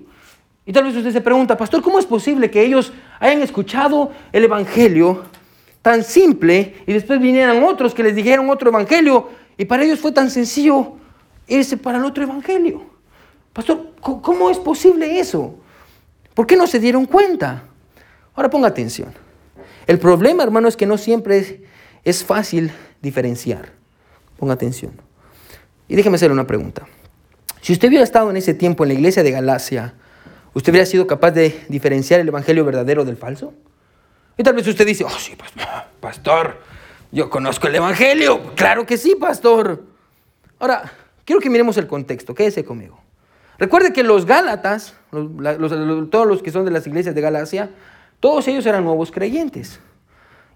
Y tal vez usted se pregunta, pastor, ¿cómo es posible que ellos hayan escuchado el Evangelio tan simple y después vinieran otros que les dijeron otro Evangelio y para ellos fue tan sencillo irse para el otro Evangelio? Pastor, ¿cómo es posible eso? ¿Por qué no se dieron cuenta? Ahora ponga atención. El problema, hermano, es que no siempre es, es fácil diferenciar. Ponga atención. Y déjeme hacerle una pregunta. Si usted hubiera estado en ese tiempo en la iglesia de Galacia, ¿usted hubiera sido capaz de diferenciar el evangelio verdadero del falso? Y tal vez usted dice, oh sí, pastor, yo conozco el evangelio. Claro que sí, pastor. Ahora, quiero que miremos el contexto, quédese conmigo. Recuerde que los Gálatas, todos los que son de las iglesias de Galacia, todos ellos eran nuevos creyentes.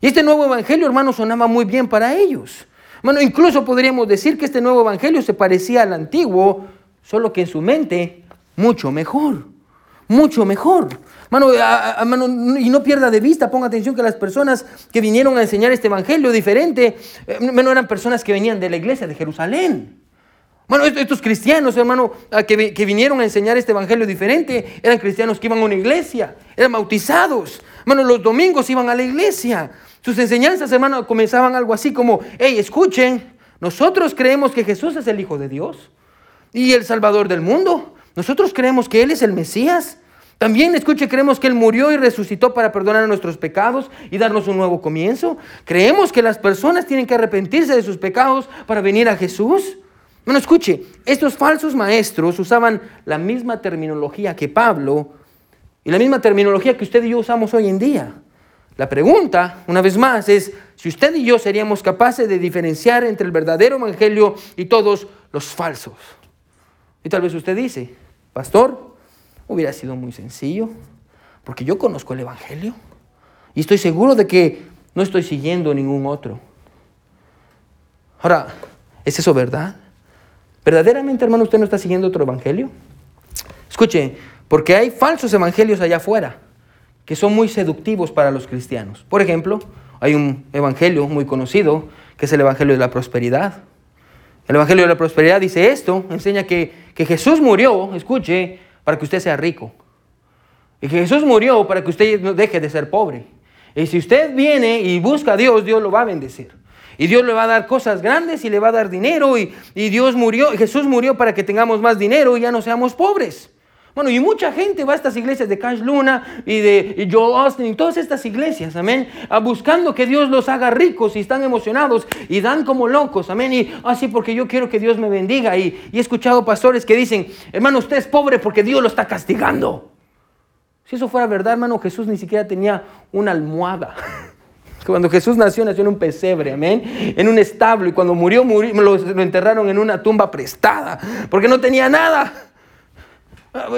Y este nuevo evangelio, hermano, sonaba muy bien para ellos. Hermano, incluso podríamos decir que este nuevo evangelio se parecía al antiguo, solo que en su mente mucho mejor. Mucho mejor. Mano, y no pierda de vista, ponga atención que las personas que vinieron a enseñar este evangelio diferente, eh, no eran personas que venían de la iglesia de Jerusalén. Bueno, estos cristianos, hermano, que, que, vinieron a enseñar este evangelio diferente, eran cristianos que iban a una iglesia, eran bautizados. Hermano, los domingos iban a la iglesia. Sus enseñanzas, hermano, comenzaban algo así como, hey, escuchen, nosotros creemos que Jesús es el Hijo de Dios y el Salvador del mundo. Nosotros creemos que Él es el Mesías. También, escuche, creemos que Él murió y resucitó para perdonar nuestros pecados y darnos un nuevo comienzo. Creemos que las personas tienen que arrepentirse de sus pecados para venir a Jesús. Bueno, escuche, estos falsos maestros usaban la misma terminología que Pablo y la misma terminología que usted y yo usamos hoy en día. La pregunta, una vez más, es si usted y yo seríamos capaces de diferenciar entre el verdadero evangelio y todos los falsos. Y tal vez usted dice, pastor, hubiera sido muy sencillo, porque yo conozco el evangelio y estoy seguro de que no estoy siguiendo ningún otro. Ahora, ¿es eso verdad? ¿Verdaderamente, hermano, usted no está siguiendo otro evangelio? Escuche, porque hay falsos evangelios allá afuera que son muy seductivos para los cristianos. Por ejemplo, hay un evangelio muy conocido que es el evangelio de la prosperidad. El evangelio de la prosperidad dice esto, enseña que, que Jesús murió, escuche, para que usted sea rico. Y que Jesús murió para que usted no deje de ser pobre. Y si usted viene y busca a Dios, Dios lo va a bendecir. Y Dios le va a dar cosas grandes y le va a dar dinero. Y, Dios murió, Jesús murió para que tengamos más dinero y ya no seamos pobres. Bueno, y mucha gente va a estas iglesias de Cash Luna y de Joel Austin y todas estas iglesias, amén, buscando que Dios los haga ricos y están emocionados y dan como locos, amén. Y así ah, porque yo quiero que Dios me bendiga. Y, he escuchado pastores que dicen, hermano, usted es pobre porque Dios lo está castigando. Si eso fuera verdad, hermano, Jesús ni siquiera tenía una almohada. [LAUGHS] Cuando Jesús nació, nació en un pesebre, amén, en un establo. Y cuando murió, murió lo enterraron en una tumba prestada, porque no tenía nada.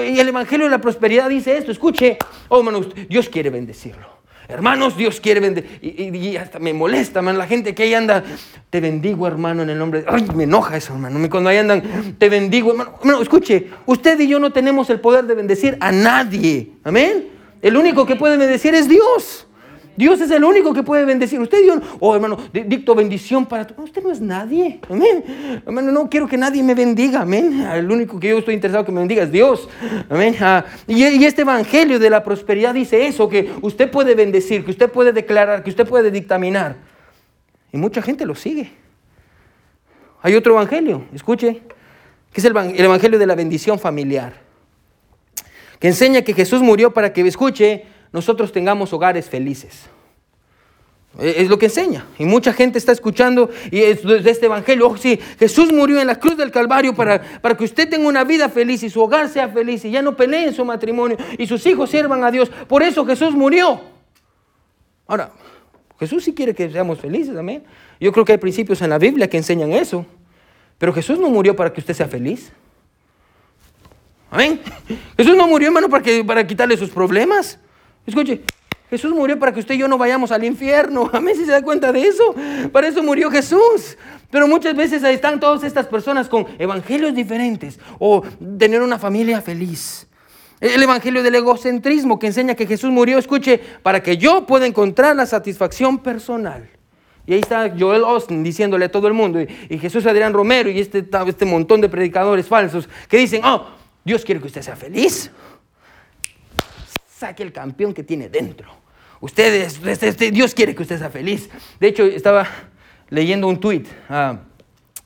Y el Evangelio de la Prosperidad dice esto, escuche, oh hermanos, Dios quiere bendecirlo. Hermanos, Dios quiere bendecir. Y, hasta me molesta, man, la gente que ahí anda. Te bendigo, hermano, en el nombre. Ay, me enoja eso, hermano. Cuando ahí andan, te bendigo, hermano. hermano. Escuche, usted y yo no tenemos el poder de bendecir a nadie. Amén. El único que puede bendecir es Dios. Dios es el único que puede bendecir. Usted, Dios, oh hermano, dicto bendición para tú. Usted no es nadie. Amén. Hermano, no quiero que nadie me bendiga. Amén. El único que yo estoy interesado que me bendiga es Dios. Amén. Ah, y, y, este evangelio de la prosperidad dice eso, que usted puede bendecir, que usted puede declarar, que usted puede dictaminar. Y mucha gente lo sigue. Hay otro evangelio, escuche, que es el, el evangelio de la bendición familiar, que enseña que Jesús murió para que, escuche, nosotros tengamos hogares felices. Es lo que enseña. Y mucha gente está escuchando y es de este evangelio. Oh, sí, Jesús murió en la cruz del Calvario para, para que usted tenga una vida feliz y su hogar sea feliz y ya no pelee en su matrimonio y sus hijos sirvan a Dios. Por eso Jesús murió. Ahora, Jesús sí quiere que seamos felices, amén. Yo creo que hay principios en la Biblia que enseñan eso. Pero Jesús no murió para que usted sea feliz. Amén. Jesús no murió, hermano, para, que, para quitarle sus problemas. Escuche, Jesús murió para que usted y yo no vayamos al infierno. [LAUGHS] Amén, si se da cuenta de eso. Para eso murió Jesús. Pero muchas veces ahí están todas estas personas con evangelios diferentes o tener una familia feliz. El evangelio del egocentrismo que enseña que Jesús murió, escuche, para que yo pueda encontrar la satisfacción personal. Y ahí está Joel Austin diciéndole a todo el mundo, y, Jesús Adrián Romero y este, este montón de predicadores falsos que dicen, oh, Dios quiere que usted sea feliz saque el campeón que tiene dentro. Ustedes, este, este, Dios quiere que usted sea feliz. De hecho, estaba leyendo un tweet ah,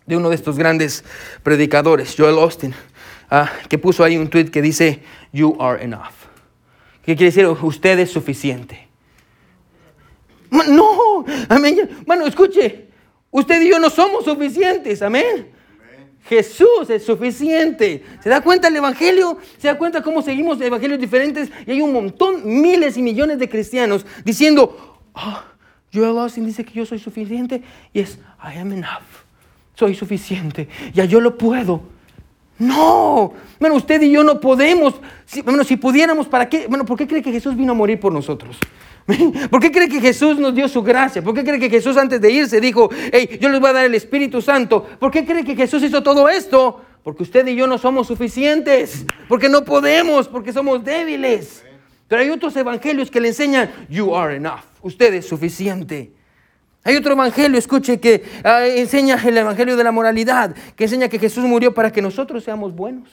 de uno de estos grandes predicadores, Joel Austin, ah, que puso ahí un tweet que dice, You are enough. ¿Qué quiere decir? Usted es suficiente. No, amén. Bueno, escuche, usted y yo no somos suficientes, amén. Jesús es suficiente. ¿Se da cuenta el Evangelio? ¿Se da cuenta cómo seguimos evangelios diferentes? Y hay un montón, miles y millones de cristianos diciendo, oh, Joel Austin dice que yo soy suficiente. Y es, I am enough. Soy suficiente. Ya yo lo puedo. No, bueno, usted y yo no podemos. Si, bueno, si pudiéramos, ¿para qué? Bueno, ¿por qué cree que Jesús vino a morir por nosotros? [LAUGHS] ¿Por qué cree que Jesús nos dio su gracia? ¿Por qué cree que Jesús antes de irse dijo, hey, yo les voy a dar el Espíritu Santo? ¿Por qué cree que Jesús hizo todo esto? Porque usted y yo no somos suficientes, porque no podemos, porque somos débiles. Pero hay otros evangelios que le enseñan, you are enough, usted es suficiente. Hay otro evangelio, escuche, que ah, enseña el evangelio de la moralidad, que enseña que Jesús murió para que nosotros seamos buenos.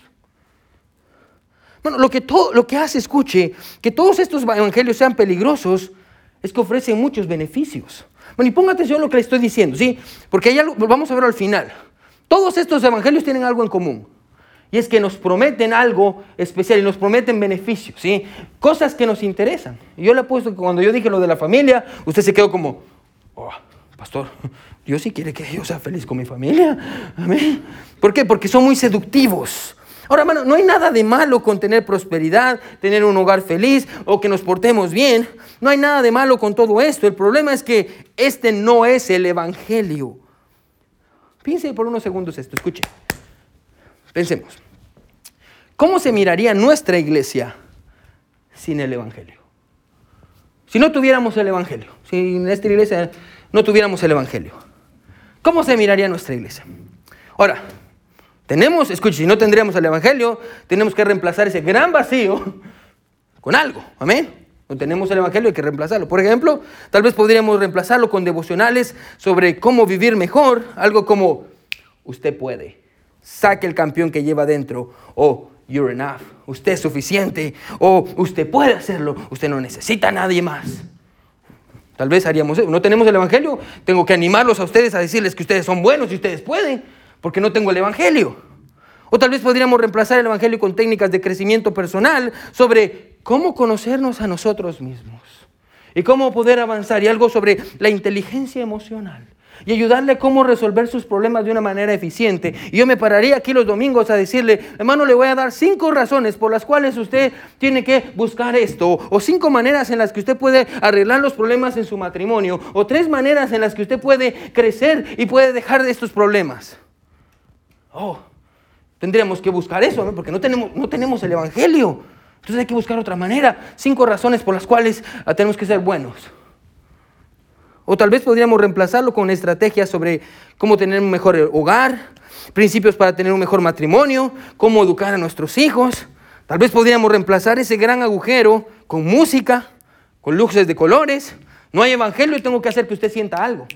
Bueno, lo que, todo, lo que hace, escuche, que todos estos evangelios sean peligrosos, es que ofrecen muchos beneficios. Bueno, y ponga atención a lo que le estoy diciendo, ¿sí? Porque hay vamos a verlo al final. Todos estos evangelios tienen algo en común. Y es que nos prometen algo especial y nos prometen beneficios, ¿sí? Cosas que nos interesan. yo le he puesto que cuando yo dije lo de la familia, usted se quedó como, oh, pastor, Dios sí quiere que yo sea feliz con mi familia. Amén. ¿Por qué? Porque son muy seductivos. Ahora, hermano, no hay nada de malo con tener prosperidad, tener un hogar feliz o que nos portemos bien. No hay nada de malo con todo esto. El problema es que este no es el Evangelio. Piense por unos segundos esto, escuche. Pensemos. ¿Cómo se miraría nuestra iglesia sin el Evangelio? Si no tuviéramos el Evangelio, si en esta iglesia no tuviéramos el Evangelio, ¿cómo se miraría nuestra iglesia? Ahora, tenemos, escuche, si no tendríamos el Evangelio, tenemos que reemplazar ese gran vacío con algo. Amén. No tenemos el Evangelio, hay que reemplazarlo. Por ejemplo, tal vez podríamos reemplazarlo con devocionales sobre cómo vivir mejor. Algo como, usted puede, saque el campeón que lleva dentro. O, you're enough, usted es suficiente. O, usted puede hacerlo, usted no necesita a nadie más. Tal vez haríamos eso. No tenemos el Evangelio, tengo que animarlos a ustedes a decirles que ustedes son buenos y ustedes pueden porque no tengo el Evangelio. O tal vez podríamos reemplazar el Evangelio con técnicas de crecimiento personal sobre cómo conocernos a nosotros mismos y cómo poder avanzar y algo sobre la inteligencia emocional y ayudarle a cómo resolver sus problemas de una manera eficiente. Y yo me pararía aquí los domingos a decirle, hermano, le voy a dar cinco razones por las cuales usted tiene que buscar esto, o cinco maneras en las que usted puede arreglar los problemas en su matrimonio, o tres maneras en las que usted puede crecer y puede dejar de estos problemas. Oh, tendríamos que buscar eso, ¿no? porque no tenemos, no tenemos el Evangelio. Entonces hay que buscar otra manera. Cinco razones por las cuales ah, tenemos que ser buenos. O tal vez podríamos reemplazarlo con estrategias sobre cómo tener un mejor hogar, principios para tener un mejor matrimonio, cómo educar a nuestros hijos. Tal vez podríamos reemplazar ese gran agujero con música, con luces de colores. No hay evangelio y tengo que hacer que usted sienta algo.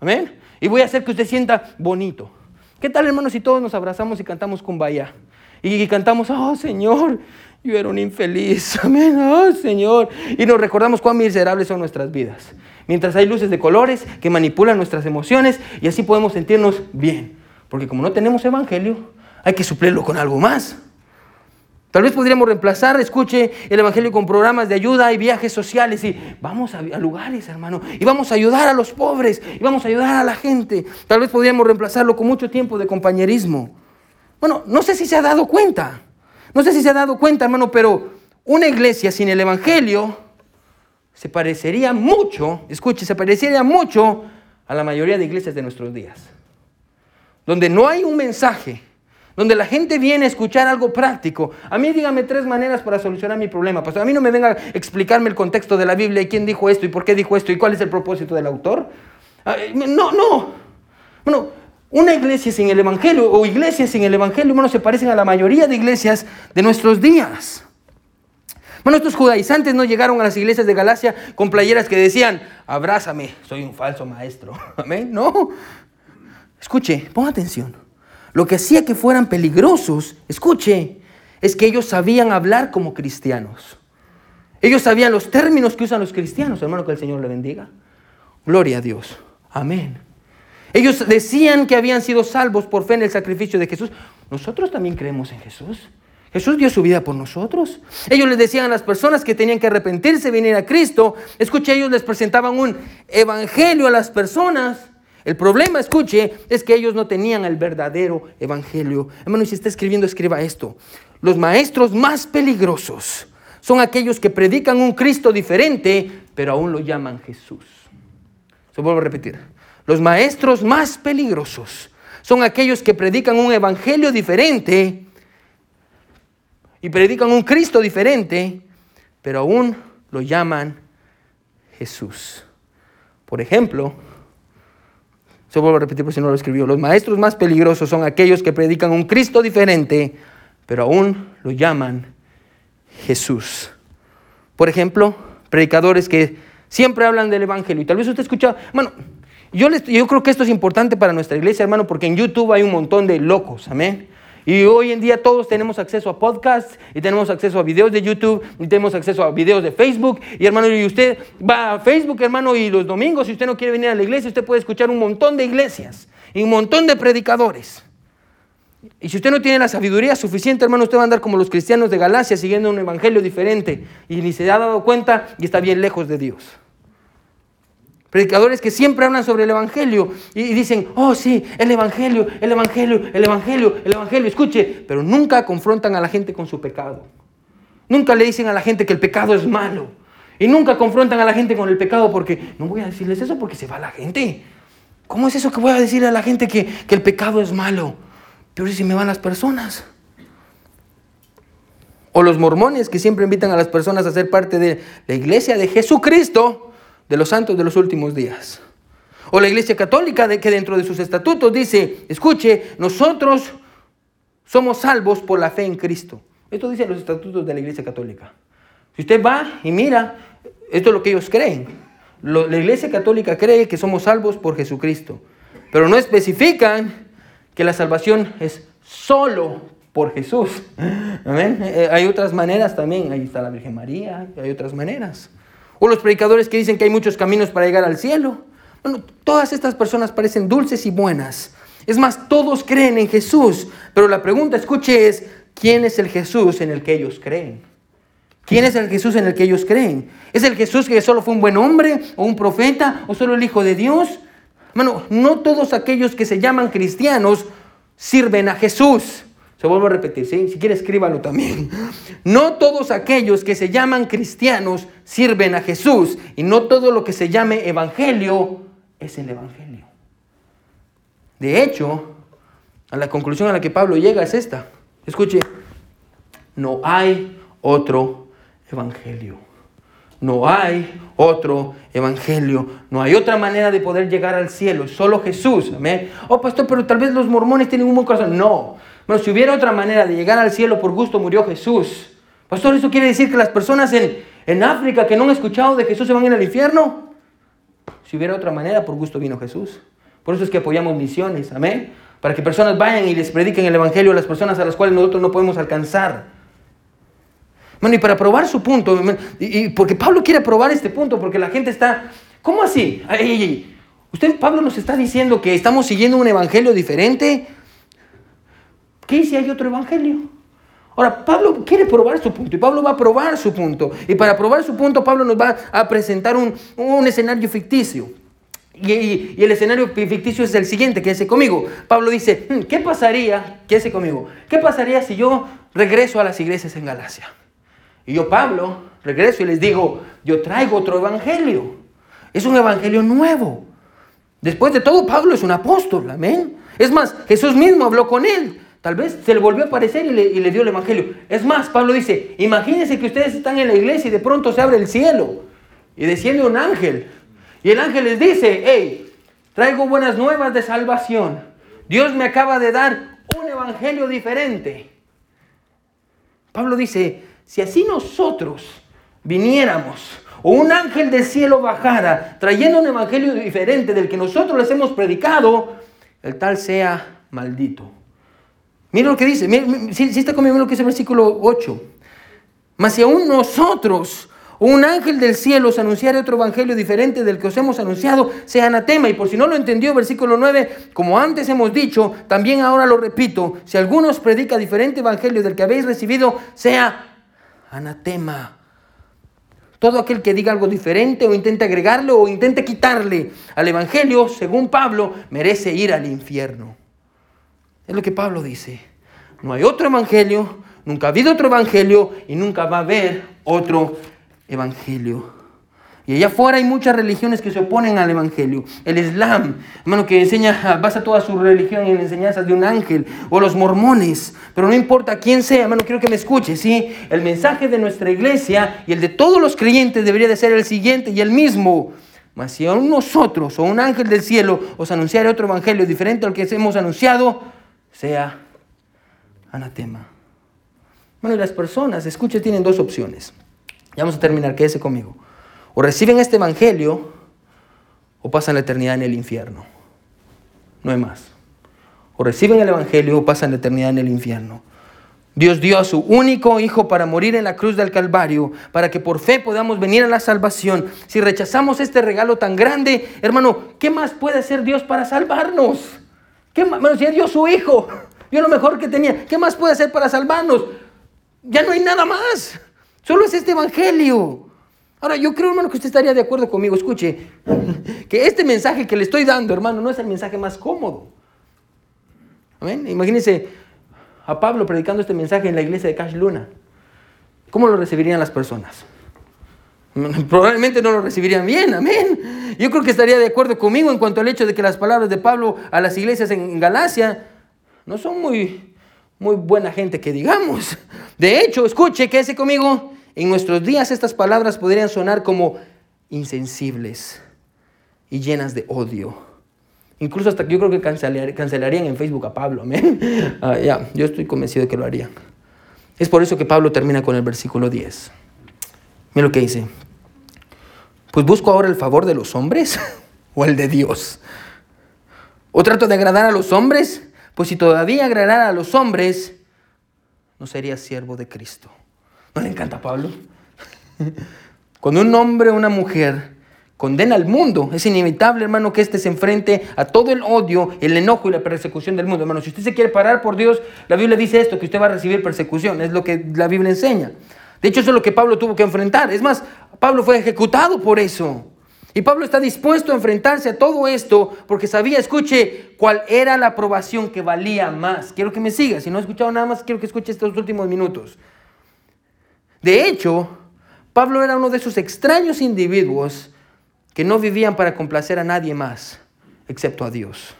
Amén. Y voy a hacer que usted sienta bonito. ¿Qué tal, hermanos, si todos nos abrazamos y cantamos Vaya? Y, cantamos, oh Señor, yo era un infeliz, [LAUGHS] amén, oh Señor. Y nos recordamos cuán miserables son nuestras vidas. Mientras hay luces de colores que manipulan nuestras emociones y así podemos sentirnos bien. Porque como no tenemos evangelio, hay que suplirlo con algo más. Tal vez podríamos reemplazar, escuche, el Evangelio con programas de ayuda y viajes sociales y vamos a, lugares, hermano, y vamos a ayudar a los pobres, y vamos a ayudar a la gente. Tal vez podríamos reemplazarlo con mucho tiempo de compañerismo. Bueno, no sé si se ha dado cuenta, no sé si se ha dado cuenta, hermano, pero una iglesia sin el Evangelio se parecería mucho, escuche, se parecería mucho a la mayoría de iglesias de nuestros días, donde no hay un mensaje donde la gente viene a escuchar algo práctico. A mí dígame tres maneras para solucionar mi problema. Pastor, a mí no me venga a explicarme el contexto de la Biblia y quién dijo esto y por qué dijo esto y cuál es el propósito del autor. Ah, eh, no, no. Bueno, una iglesia sin el Evangelio o iglesias sin el Evangelio, hermano, se parecen a la mayoría de iglesias de nuestros días. Bueno, estos judaizantes no llegaron a las iglesias de Galacia con playeras que decían, abrázame, soy un falso maestro. [LAUGHS] Amén. No. Escuche, ponga atención. Lo que hacía que fueran peligrosos, escuche, es que ellos sabían hablar como cristianos. Ellos sabían los términos que usan los cristianos, hermano, que el Señor le bendiga. Gloria a Dios. Amén. Ellos decían que habían sido salvos por fe en el sacrificio de Jesús. Nosotros también creemos en Jesús. Jesús dio su vida por nosotros. Ellos les decían a las personas que tenían que arrepentirse, venir a Cristo. Escuche, ellos les presentaban un evangelio a las personas el problema, escuche, es que ellos no tenían el verdadero evangelio. Hermano, si está escribiendo, escriba esto. Los maestros más peligrosos son aquellos que predican un Cristo diferente, pero aún lo llaman Jesús. Se vuelvo a repetir. Los maestros más peligrosos son aquellos que predican un evangelio diferente y predican un Cristo diferente, pero aún lo llaman Jesús. Por ejemplo, se vuelvo a repetir por si no lo escribió, los maestros más peligrosos son aquellos que predican un Cristo diferente, pero aún lo llaman Jesús. Por ejemplo, predicadores que siempre hablan del Evangelio. Y tal vez usted escucha, bueno, yo, yo creo que esto es importante para nuestra iglesia, hermano, porque en YouTube hay un montón de locos, amén. Y hoy en día todos tenemos acceso a podcasts y tenemos acceso a videos de YouTube y tenemos acceso a videos de Facebook. Y hermano, y usted va a Facebook, hermano, y los domingos, si usted no quiere venir a la iglesia, usted puede escuchar un montón de iglesias y un montón de predicadores. Y si usted no tiene la sabiduría suficiente, hermano, usted va a andar como los cristianos de Galacia siguiendo un evangelio diferente y ni se ha dado cuenta y está bien lejos de Dios. Predicadores que siempre hablan sobre el Evangelio y dicen, oh sí, el Evangelio, el Evangelio, el Evangelio, el Evangelio, escuche, pero nunca confrontan a la gente con su pecado. Nunca le dicen a la gente que el pecado es malo. Y nunca confrontan a la gente con el pecado porque, no voy a decirles eso porque se va la gente. ¿Cómo es eso que voy a decirle a la gente que, que el pecado es malo? Pero si me van las personas. O los mormones que siempre invitan a las personas a ser parte de la iglesia de Jesucristo de los santos de los últimos días. O la Iglesia Católica de que dentro de sus estatutos dice, escuche, nosotros somos salvos por la fe en Cristo. Esto dice los estatutos de la Iglesia Católica. Si usted va y mira, esto es lo que ellos creen. la Iglesia Católica cree que somos salvos por Jesucristo, pero no especifican que la salvación es solo por Jesús. [LAUGHS] ¿Amén? Eh, hay otras maneras también. Ahí está la Virgen María, hay otras maneras. O los predicadores que dicen que hay muchos caminos para llegar al cielo. Bueno, todas estas personas parecen dulces y buenas. Es más, todos creen en Jesús. Pero la pregunta, escuche, es, ¿quién es el Jesús en el que ellos creen? ¿Quién es el Jesús en el que ellos creen? ¿Es el Jesús que solo fue un buen hombre o un profeta o solo el Hijo de Dios? Bueno, no todos aquellos que se llaman cristianos sirven a Jesús. Se vuelvo a repetir, ¿sí? si quiere escríbalo también. No todos aquellos que se llaman cristianos sirven a Jesús y no todo lo que se llame evangelio es el evangelio. De hecho, a la conclusión a la que Pablo llega es esta. Escuche, no hay otro evangelio. No hay otro evangelio. No hay otra manera de poder llegar al cielo. Solo Jesús. Amén. Oh, pastor, pero tal vez los mormones tienen un buen corazón. No. Bueno, si hubiera otra manera de llegar al cielo por gusto, murió Jesús. Pastor, ¿eso quiere decir que las personas en, en África que no han escuchado de Jesús se van a ir al infierno? Si hubiera otra manera, por gusto vino Jesús. Por eso es que apoyamos misiones, amén. Para que personas vayan y les prediquen el Evangelio a las personas a las cuales nosotros no podemos alcanzar. Bueno, y para probar su punto, y, porque Pablo quiere probar este punto, porque la gente está, ¿cómo así? Usted, Pablo nos está diciendo que estamos siguiendo un evangelio diferente. ¿Qué si hay otro evangelio? Ahora, Pablo quiere probar su punto y Pablo va a probar su punto. Y para probar su punto, Pablo nos va a presentar un, escenario ficticio. Y, el escenario ficticio es el siguiente, quédese conmigo. Pablo dice, hmm, ¿qué pasaría, quédese conmigo, qué pasaría si yo regreso a las iglesias en Galacia? Y yo, Pablo, regreso y les digo, yo traigo otro evangelio. Es un evangelio nuevo. Después de todo, Pablo es un apóstol, amén. Es más, Jesús mismo habló con él. Tal vez se le volvió a aparecer y le, dio el Evangelio. Es más, Pablo dice, imagínense que ustedes están en la iglesia y de pronto se abre el cielo y desciende un ángel. Y el ángel les dice, hey, traigo buenas nuevas de salvación. Dios me acaba de dar un Evangelio diferente. Pablo dice, si así nosotros viniéramos o un ángel del cielo bajara trayendo un Evangelio diferente del que nosotros les hemos predicado, el tal sea maldito. Mira lo que dice, si, está conmigo lo que dice el versículo 8. Mas si aún nosotros, un ángel del cielo, os anunciara otro evangelio diferente del que os hemos anunciado, sea anatema. Y por si no lo entendió, versículo 9, como antes hemos dicho, también ahora lo repito, si alguno os predica diferente evangelio del que habéis recibido, sea anatema. Todo aquel que diga algo diferente o intente agregarle o intente quitarle al evangelio, según Pablo, merece ir al infierno. Es lo que Pablo dice. No hay otro evangelio, nunca ha habido otro evangelio y nunca va a haber otro evangelio. Y allá afuera hay muchas religiones que se oponen al Evangelio. El Islam, hermano, que enseña, [LAUGHS] basa toda su religión en enseñanzas de un ángel. O los mormones. Pero no importa quién sea, hermano, quiero que me escuche. ¿sí? El mensaje de nuestra iglesia y el de todos los creyentes debería de ser el siguiente y el mismo. Mas si aún nosotros o un ángel del cielo os anunciara otro evangelio diferente al que hemos anunciado, sea anatema. Bueno, y las personas, escuche, tienen dos opciones. Ya vamos a terminar, quédese conmigo. O reciben este evangelio o pasan la eternidad en el infierno. No hay más. O reciben el evangelio o pasan la eternidad en el infierno. Dios dio a su único Hijo para morir en la cruz del Calvario, para que por fe podamos venir a la salvación. Si rechazamos este regalo tan grande, hermano, ¿qué más puede hacer Dios para salvarnos? ¿Qué más? Bueno, si dio su Hijo, dio lo mejor que tenía, ¿qué más puede hacer para salvarnos? Ya no hay nada más. Solo es este Evangelio. Ahora, yo creo, hermano, que usted estaría de acuerdo conmigo. Escuche, [LAUGHS] que este mensaje que le estoy dando, hermano, no es el mensaje más cómodo. Amén. Imagínense a Pablo predicando este mensaje en la iglesia de Cash Luna. ¿Cómo lo recibirían las personas? [LAUGHS] Probablemente no lo recibirían bien, amén. Yo creo que estaría de acuerdo conmigo en cuanto al hecho de que las palabras de Pablo a las iglesias en Galacia no son muy, muy buena gente que digamos. De hecho, escuche, quédese conmigo. En nuestros días estas palabras podrían sonar como insensibles y llenas de odio. Incluso hasta yo creo que cancelarían en Facebook a Pablo. Amén. [LAUGHS] Ah, ya, yo estoy convencido de que lo harían. Es por eso que Pablo termina con el versículo 10. Mira lo que dice. Pues busco ahora el favor de los hombres [LAUGHS] o el de Dios. ¿O trato de agradar a los hombres? Pues si todavía agradara a los hombres, no sería siervo de Cristo. ¿No le encanta a Pablo? [LAUGHS] Cuando un hombre o una mujer condena al mundo, es inevitable, hermano, que éste se enfrente a todo el odio, el enojo y la persecución del mundo. Hermano, si usted se quiere parar por Dios, la Biblia dice esto, que usted va a recibir persecución. Es lo que la Biblia enseña. De hecho, eso es lo que Pablo tuvo que enfrentar. Es más, Pablo fue ejecutado por eso. Y Pablo está dispuesto a enfrentarse a todo esto porque sabía, escuche, cuál era la aprobación que valía más. Quiero que me siga. Si no he escuchado nada más, quiero que escuche estos últimos minutos. De hecho, Pablo era uno de esos extraños individuos que no vivían para complacer a nadie más, excepto a Dios.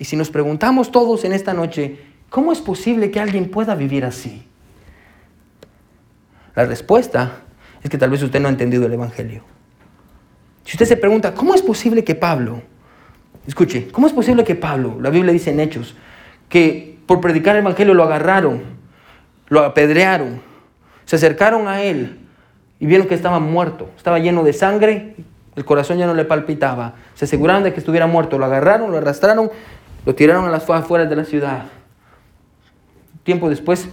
Y si nos preguntamos todos en esta noche, ¿cómo es posible que alguien pueda vivir así? La respuesta es que tal vez usted no ha entendido el Evangelio. Si usted se pregunta, ¿cómo es posible que Pablo, escuche, ¿cómo es posible que Pablo, la Biblia dice en Hechos, que por predicar el Evangelio lo agarraron, lo apedrearon, se acercaron a él y vieron que estaba muerto, estaba lleno de sangre, el corazón ya no le palpitaba. Se aseguraron de que estuviera muerto, lo agarraron, lo arrastraron, lo tiraron a las afueras de la ciudad. Tiempo después,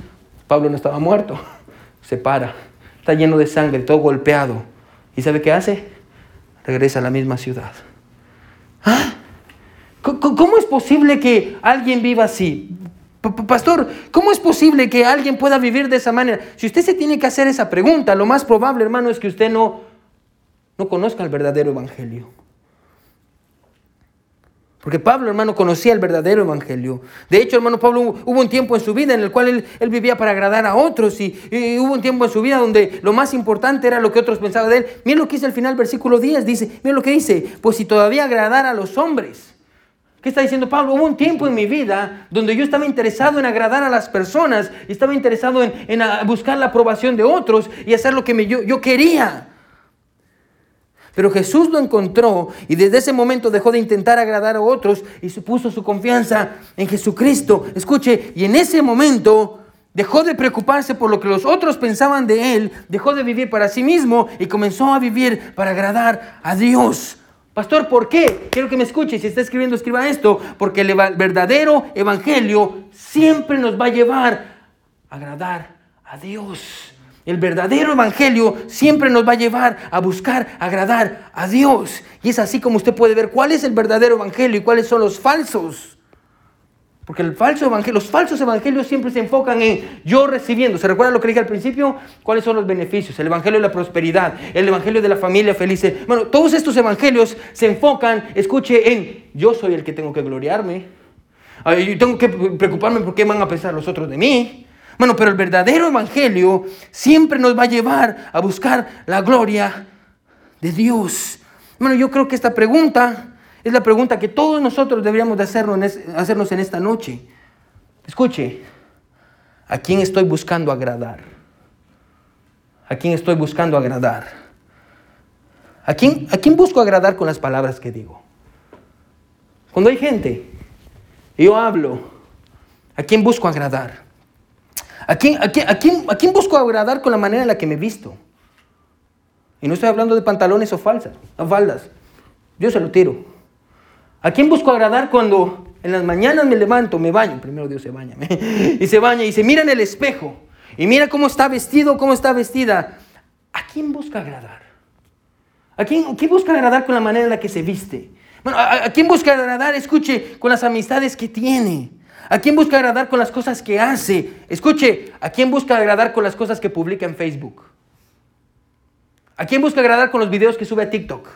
Pablo no estaba muerto, [LAUGHS] se para, está lleno de sangre, todo golpeado. ¿Y sabe qué hace? Regresa a la misma ciudad. ¿Ah? ¿Cómo es posible que alguien viva así? Pastor, ¿cómo es posible que alguien pueda vivir de esa manera? Si usted se tiene que hacer esa pregunta, lo más probable, hermano, es que usted no, no conozca el verdadero evangelio. Porque Pablo, hermano, conocía el verdadero evangelio. De hecho, hermano Pablo, hubo un tiempo en su vida en el cual él, vivía para agradar a otros y, hubo un tiempo en su vida donde lo más importante era lo que otros pensaban de él. Miren lo que dice al final, versículo 10, dice, miren lo que dice, pues si todavía agradara a los hombres. ¿Qué está diciendo Pablo? Hubo un tiempo en mi vida donde yo estaba interesado en agradar a las personas, y estaba interesado en, buscar la aprobación de otros y hacer lo que yo, yo quería. Pero Jesús lo encontró y desde ese momento dejó de intentar agradar a otros y puso su confianza en Jesucristo. Escuche, y en ese momento dejó de preocuparse por lo que los otros pensaban de él, dejó de vivir para sí mismo y comenzó a vivir para agradar a Dios. Pastor, ¿por qué? Quiero que me escuche. Si está escribiendo, escriba esto. Porque el verdadero evangelio siempre nos va a llevar a agradar a Dios. El verdadero evangelio siempre nos va a llevar a buscar agradar a Dios. Y es así como usted puede ver cuál es el verdadero evangelio y cuáles son los falsos. Porque el falso evangelio, los falsos evangelios siempre se enfocan en yo recibiendo. ¿Se recuerda lo que dije al principio? ¿Cuáles son los beneficios? El evangelio de la prosperidad, el evangelio de la familia feliz. Bueno, todos estos evangelios se enfocan, escuche, en yo soy el que tengo que gloriarme. Yo tengo que preocuparme por qué van a pensar los otros de mí. Bueno, pero el verdadero evangelio siempre nos va a llevar a buscar la gloria de Dios. Bueno, yo creo que esta pregunta es la pregunta que todos nosotros deberíamos de hacernos en esta noche. Escuche, ¿a quién estoy buscando agradar? ¿A quién estoy buscando agradar? ¿A quién, ¿A quién busco agradar con las palabras que digo? Cuando hay gente y yo hablo, ¿a quién busco agradar? ¿A quién, a, quién, a, quién, ¿A quién busco agradar con la manera en la que me visto? Y no estoy hablando de pantalones o falsas, o faldas. Yo se lo tiro. ¿A quién busco agradar cuando en las mañanas me levanto, me baño? Primero Dios se baña. [LAUGHS] y se baña y se mira en el espejo. Y mira cómo está vestido, cómo está vestida. ¿A quién busca agradar? ¿A quién, busca agradar con la manera en la que se viste? Bueno, ¿a, ¿a quién busca agradar? Escuche, con las amistades que tiene. ¿A quién busca agradar con las cosas que hace? Escuche, ¿a quién busca agradar con las cosas que publica en Facebook? ¿A quién busca agradar con los videos que sube a TikTok?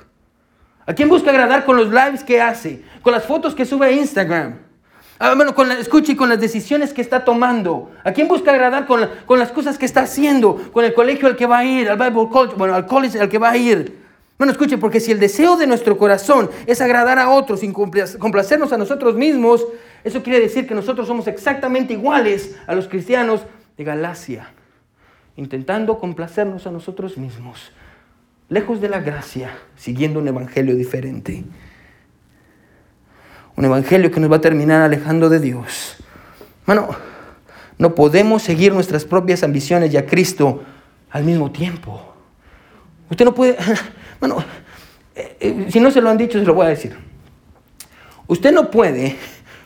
¿A quién busca agradar con los lives que hace? ¿Con las fotos que sube a Instagram? Ah, bueno, escuche, con las decisiones que está tomando. ¿A quién busca agradar con, con, las cosas que está haciendo? Con el colegio al que va a ir, al Bible College, bueno, al college al que va a ir. Bueno, escuche, porque si el deseo de nuestro corazón es agradar a otros sin complacernos a nosotros mismos, eso quiere decir que nosotros somos exactamente iguales a los cristianos de Galacia, intentando complacernos a nosotros mismos lejos de la gracia, siguiendo un evangelio diferente. Un evangelio que nos va a terminar alejando de Dios. Bueno, no podemos seguir nuestras propias ambiciones y a Cristo al mismo tiempo. Usted no puede, [LAUGHS] bueno, eh, eh, si no se lo han dicho, se lo voy a decir. Usted no puede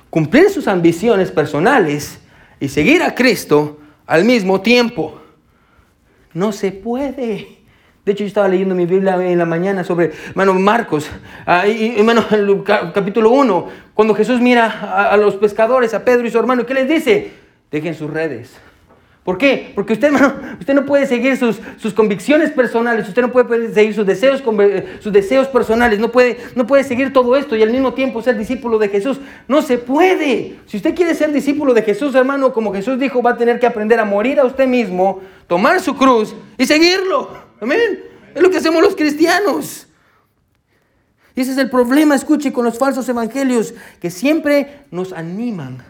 cumplir sus ambiciones personales y seguir a Cristo al mismo tiempo. No se puede. De hecho, yo estaba leyendo mi Biblia en la mañana sobre, hermano, Marcos, ah, y, hermano, [LAUGHS] capítulo 1, cuando Jesús mira a, los pescadores, a Pedro y su hermano, ¿qué les dice? Dejen sus redes. ¿Por qué? Porque usted, [LAUGHS] usted no puede seguir sus, sus, convicciones personales, usted no puede seguir sus deseos, sus deseos personales, no puede, no puede seguir todo esto y al mismo tiempo ser discípulo de Jesús. No se puede. Si usted quiere ser discípulo de Jesús, hermano, como Jesús dijo, va a tener que aprender a morir a usted mismo, tomar su cruz y seguirlo. Amén. Es lo que hacemos los cristianos. Y ese es el problema, escuche, con los falsos evangelios, que siempre nos animan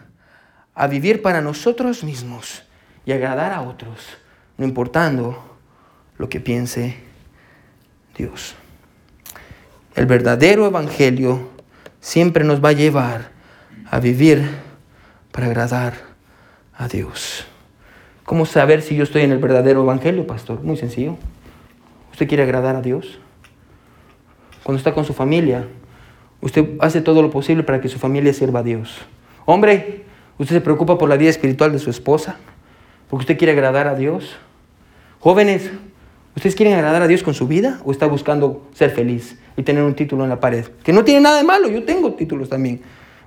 a vivir para nosotros mismos y agradar a otros, no importando lo que piense Dios. El verdadero evangelio siempre nos va a llevar a vivir para agradar a Dios. ¿Cómo saber si yo estoy en el verdadero evangelio, pastor? Muy sencillo. ¿Usted quiere agradar a Dios? Cuando está con su familia, usted hace todo lo posible para que su familia sirva a Dios. Hombre, usted se preocupa por la vida espiritual de su esposa, porque usted quiere agradar a Dios. Jóvenes, ¿ustedes quieren agradar a Dios con su vida o está buscando ser feliz y tener un título en la pared? Que no tiene nada de malo, yo tengo títulos también.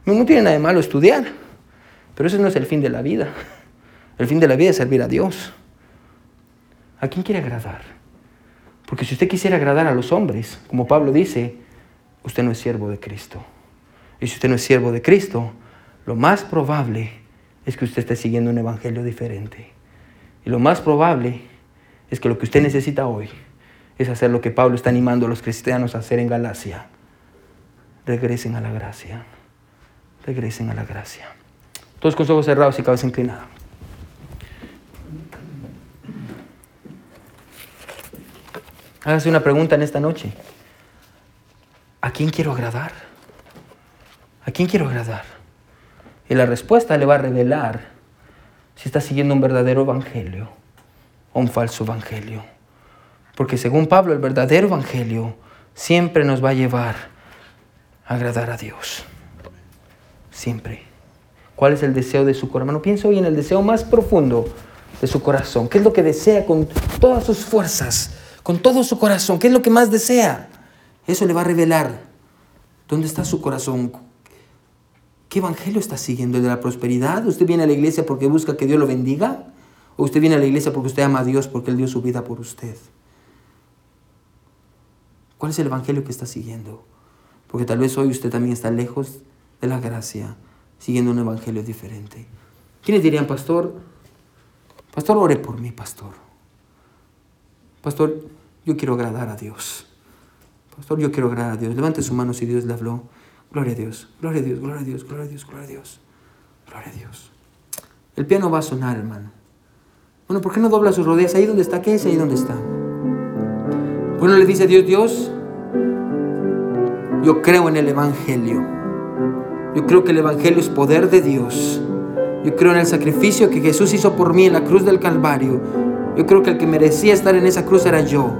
No tiene nada de malo estudiar, pero ese no es el fin de la vida. El fin de la vida es servir a Dios. ¿A quién quiere agradar? Porque si usted quisiera agradar a los hombres, como Pablo dice, usted no es siervo de Cristo. Y si usted no es siervo de Cristo, lo más probable es que usted esté siguiendo un evangelio diferente. Y lo más probable es que lo que usted necesita hoy es hacer lo que Pablo está animando a los cristianos a hacer en Galacia. Regresen a la gracia. Regresen a la gracia. Todos con los ojos cerrados y cabeza inclinada. Hágase una pregunta en esta noche. ¿A quién quiero agradar? ¿A quién quiero agradar? Y la respuesta le va a revelar si está siguiendo un verdadero evangelio o un falso evangelio. Porque según Pablo, el verdadero evangelio siempre nos va a llevar a agradar a Dios. Siempre. ¿Cuál es el deseo de su corazón? Hermano, piensa hoy en el deseo más profundo de su corazón. ¿Qué es lo que desea con todas sus fuerzas? con todo su corazón. ¿Qué es lo que más desea? Eso le va a revelar dónde está su corazón. ¿Qué evangelio está siguiendo? ¿El de la prosperidad? ¿Usted viene a la iglesia porque busca que Dios lo bendiga? ¿O usted viene a la iglesia porque usted ama a Dios porque Él dio su vida por usted? ¿Cuál es el evangelio que está siguiendo? Porque tal vez hoy usted también está lejos de la gracia, siguiendo un evangelio diferente. ¿Quiénes dirían, pastor? Pastor, ore por mí, pastor. Pastor, yo quiero agradar a Dios. Pastor, yo quiero agradar a Dios. Levante su mano si Dios le habló. Gloria a Dios, gloria a Dios, gloria a Dios, gloria a Dios, gloria a Dios. Gloria a Dios. El piano va a sonar, hermano. Bueno, ¿por qué no dobla sus rodillas ahí donde está? ¿Qué es ahí donde está? Bueno, le dice a Dios, Dios, yo creo en el Evangelio. Yo creo que el Evangelio es poder de Dios. Yo creo en el sacrificio que Jesús hizo por mí en la cruz del Calvario. Yo creo que el que merecía estar en esa cruz era yo.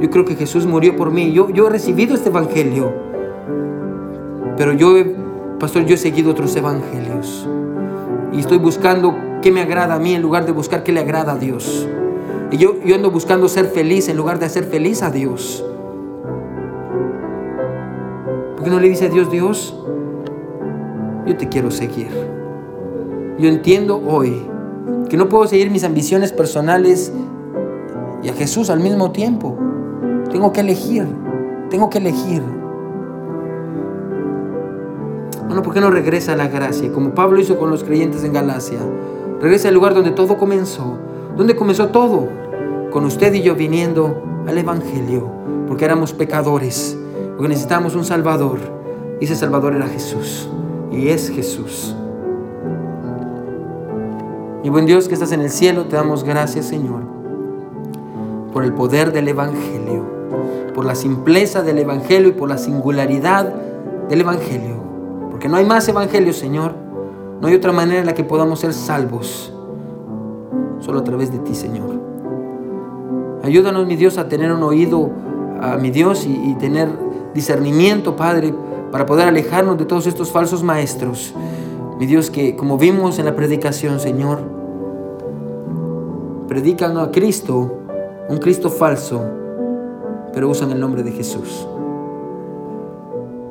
Yo creo que Jesús murió por mí. Yo, yo he recibido este Evangelio. Pero yo, pastor, yo he seguido otros evangelios. Y estoy buscando qué me agrada a mí en lugar de buscar qué le agrada a Dios. Y yo, yo ando buscando ser feliz en lugar de hacer feliz a Dios. ¿Por qué no le dice a Dios, Dios, yo te quiero seguir? Yo entiendo hoy que no puedo seguir mis ambiciones personales y a Jesús al mismo tiempo. Tengo que elegir, tengo que elegir. Bueno, ¿por qué no regresa a la gracia? Como Pablo hizo con los creyentes en Galacia. Regresa al lugar donde todo comenzó. ¿Dónde comenzó todo? Con usted y yo viniendo al Evangelio. Porque éramos pecadores. Porque necesitábamos un Salvador. Y ese Salvador era Jesús. Y es Jesús. Y buen Dios que estás en el cielo, te damos gracias, Señor, por el poder del Evangelio, por la simpleza del Evangelio y por la singularidad del Evangelio. Porque no hay más Evangelio, Señor. No hay otra manera en la que podamos ser salvos. Solo a través de ti, Señor. Ayúdanos, mi Dios, a tener un oído a mi Dios y, y tener discernimiento, Padre, para poder alejarnos de todos estos falsos maestros. Mi Dios, que como vimos en la predicación, Señor, predican a Cristo, un Cristo falso, pero usan el nombre de Jesús.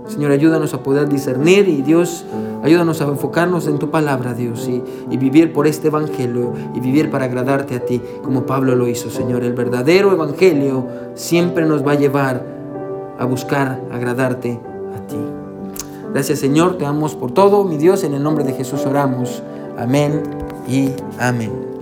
Señor, ayúdanos a poder discernir y Dios, ayúdanos a enfocarnos en tu palabra, Dios, y, vivir por este evangelio y vivir para agradarte a ti, como Pablo lo hizo, Señor. El verdadero evangelio siempre nos va a llevar a buscar agradarte a ti. Gracias, Señor, te damos por todo, mi Dios, en el nombre de Jesús oramos. Amén y amén.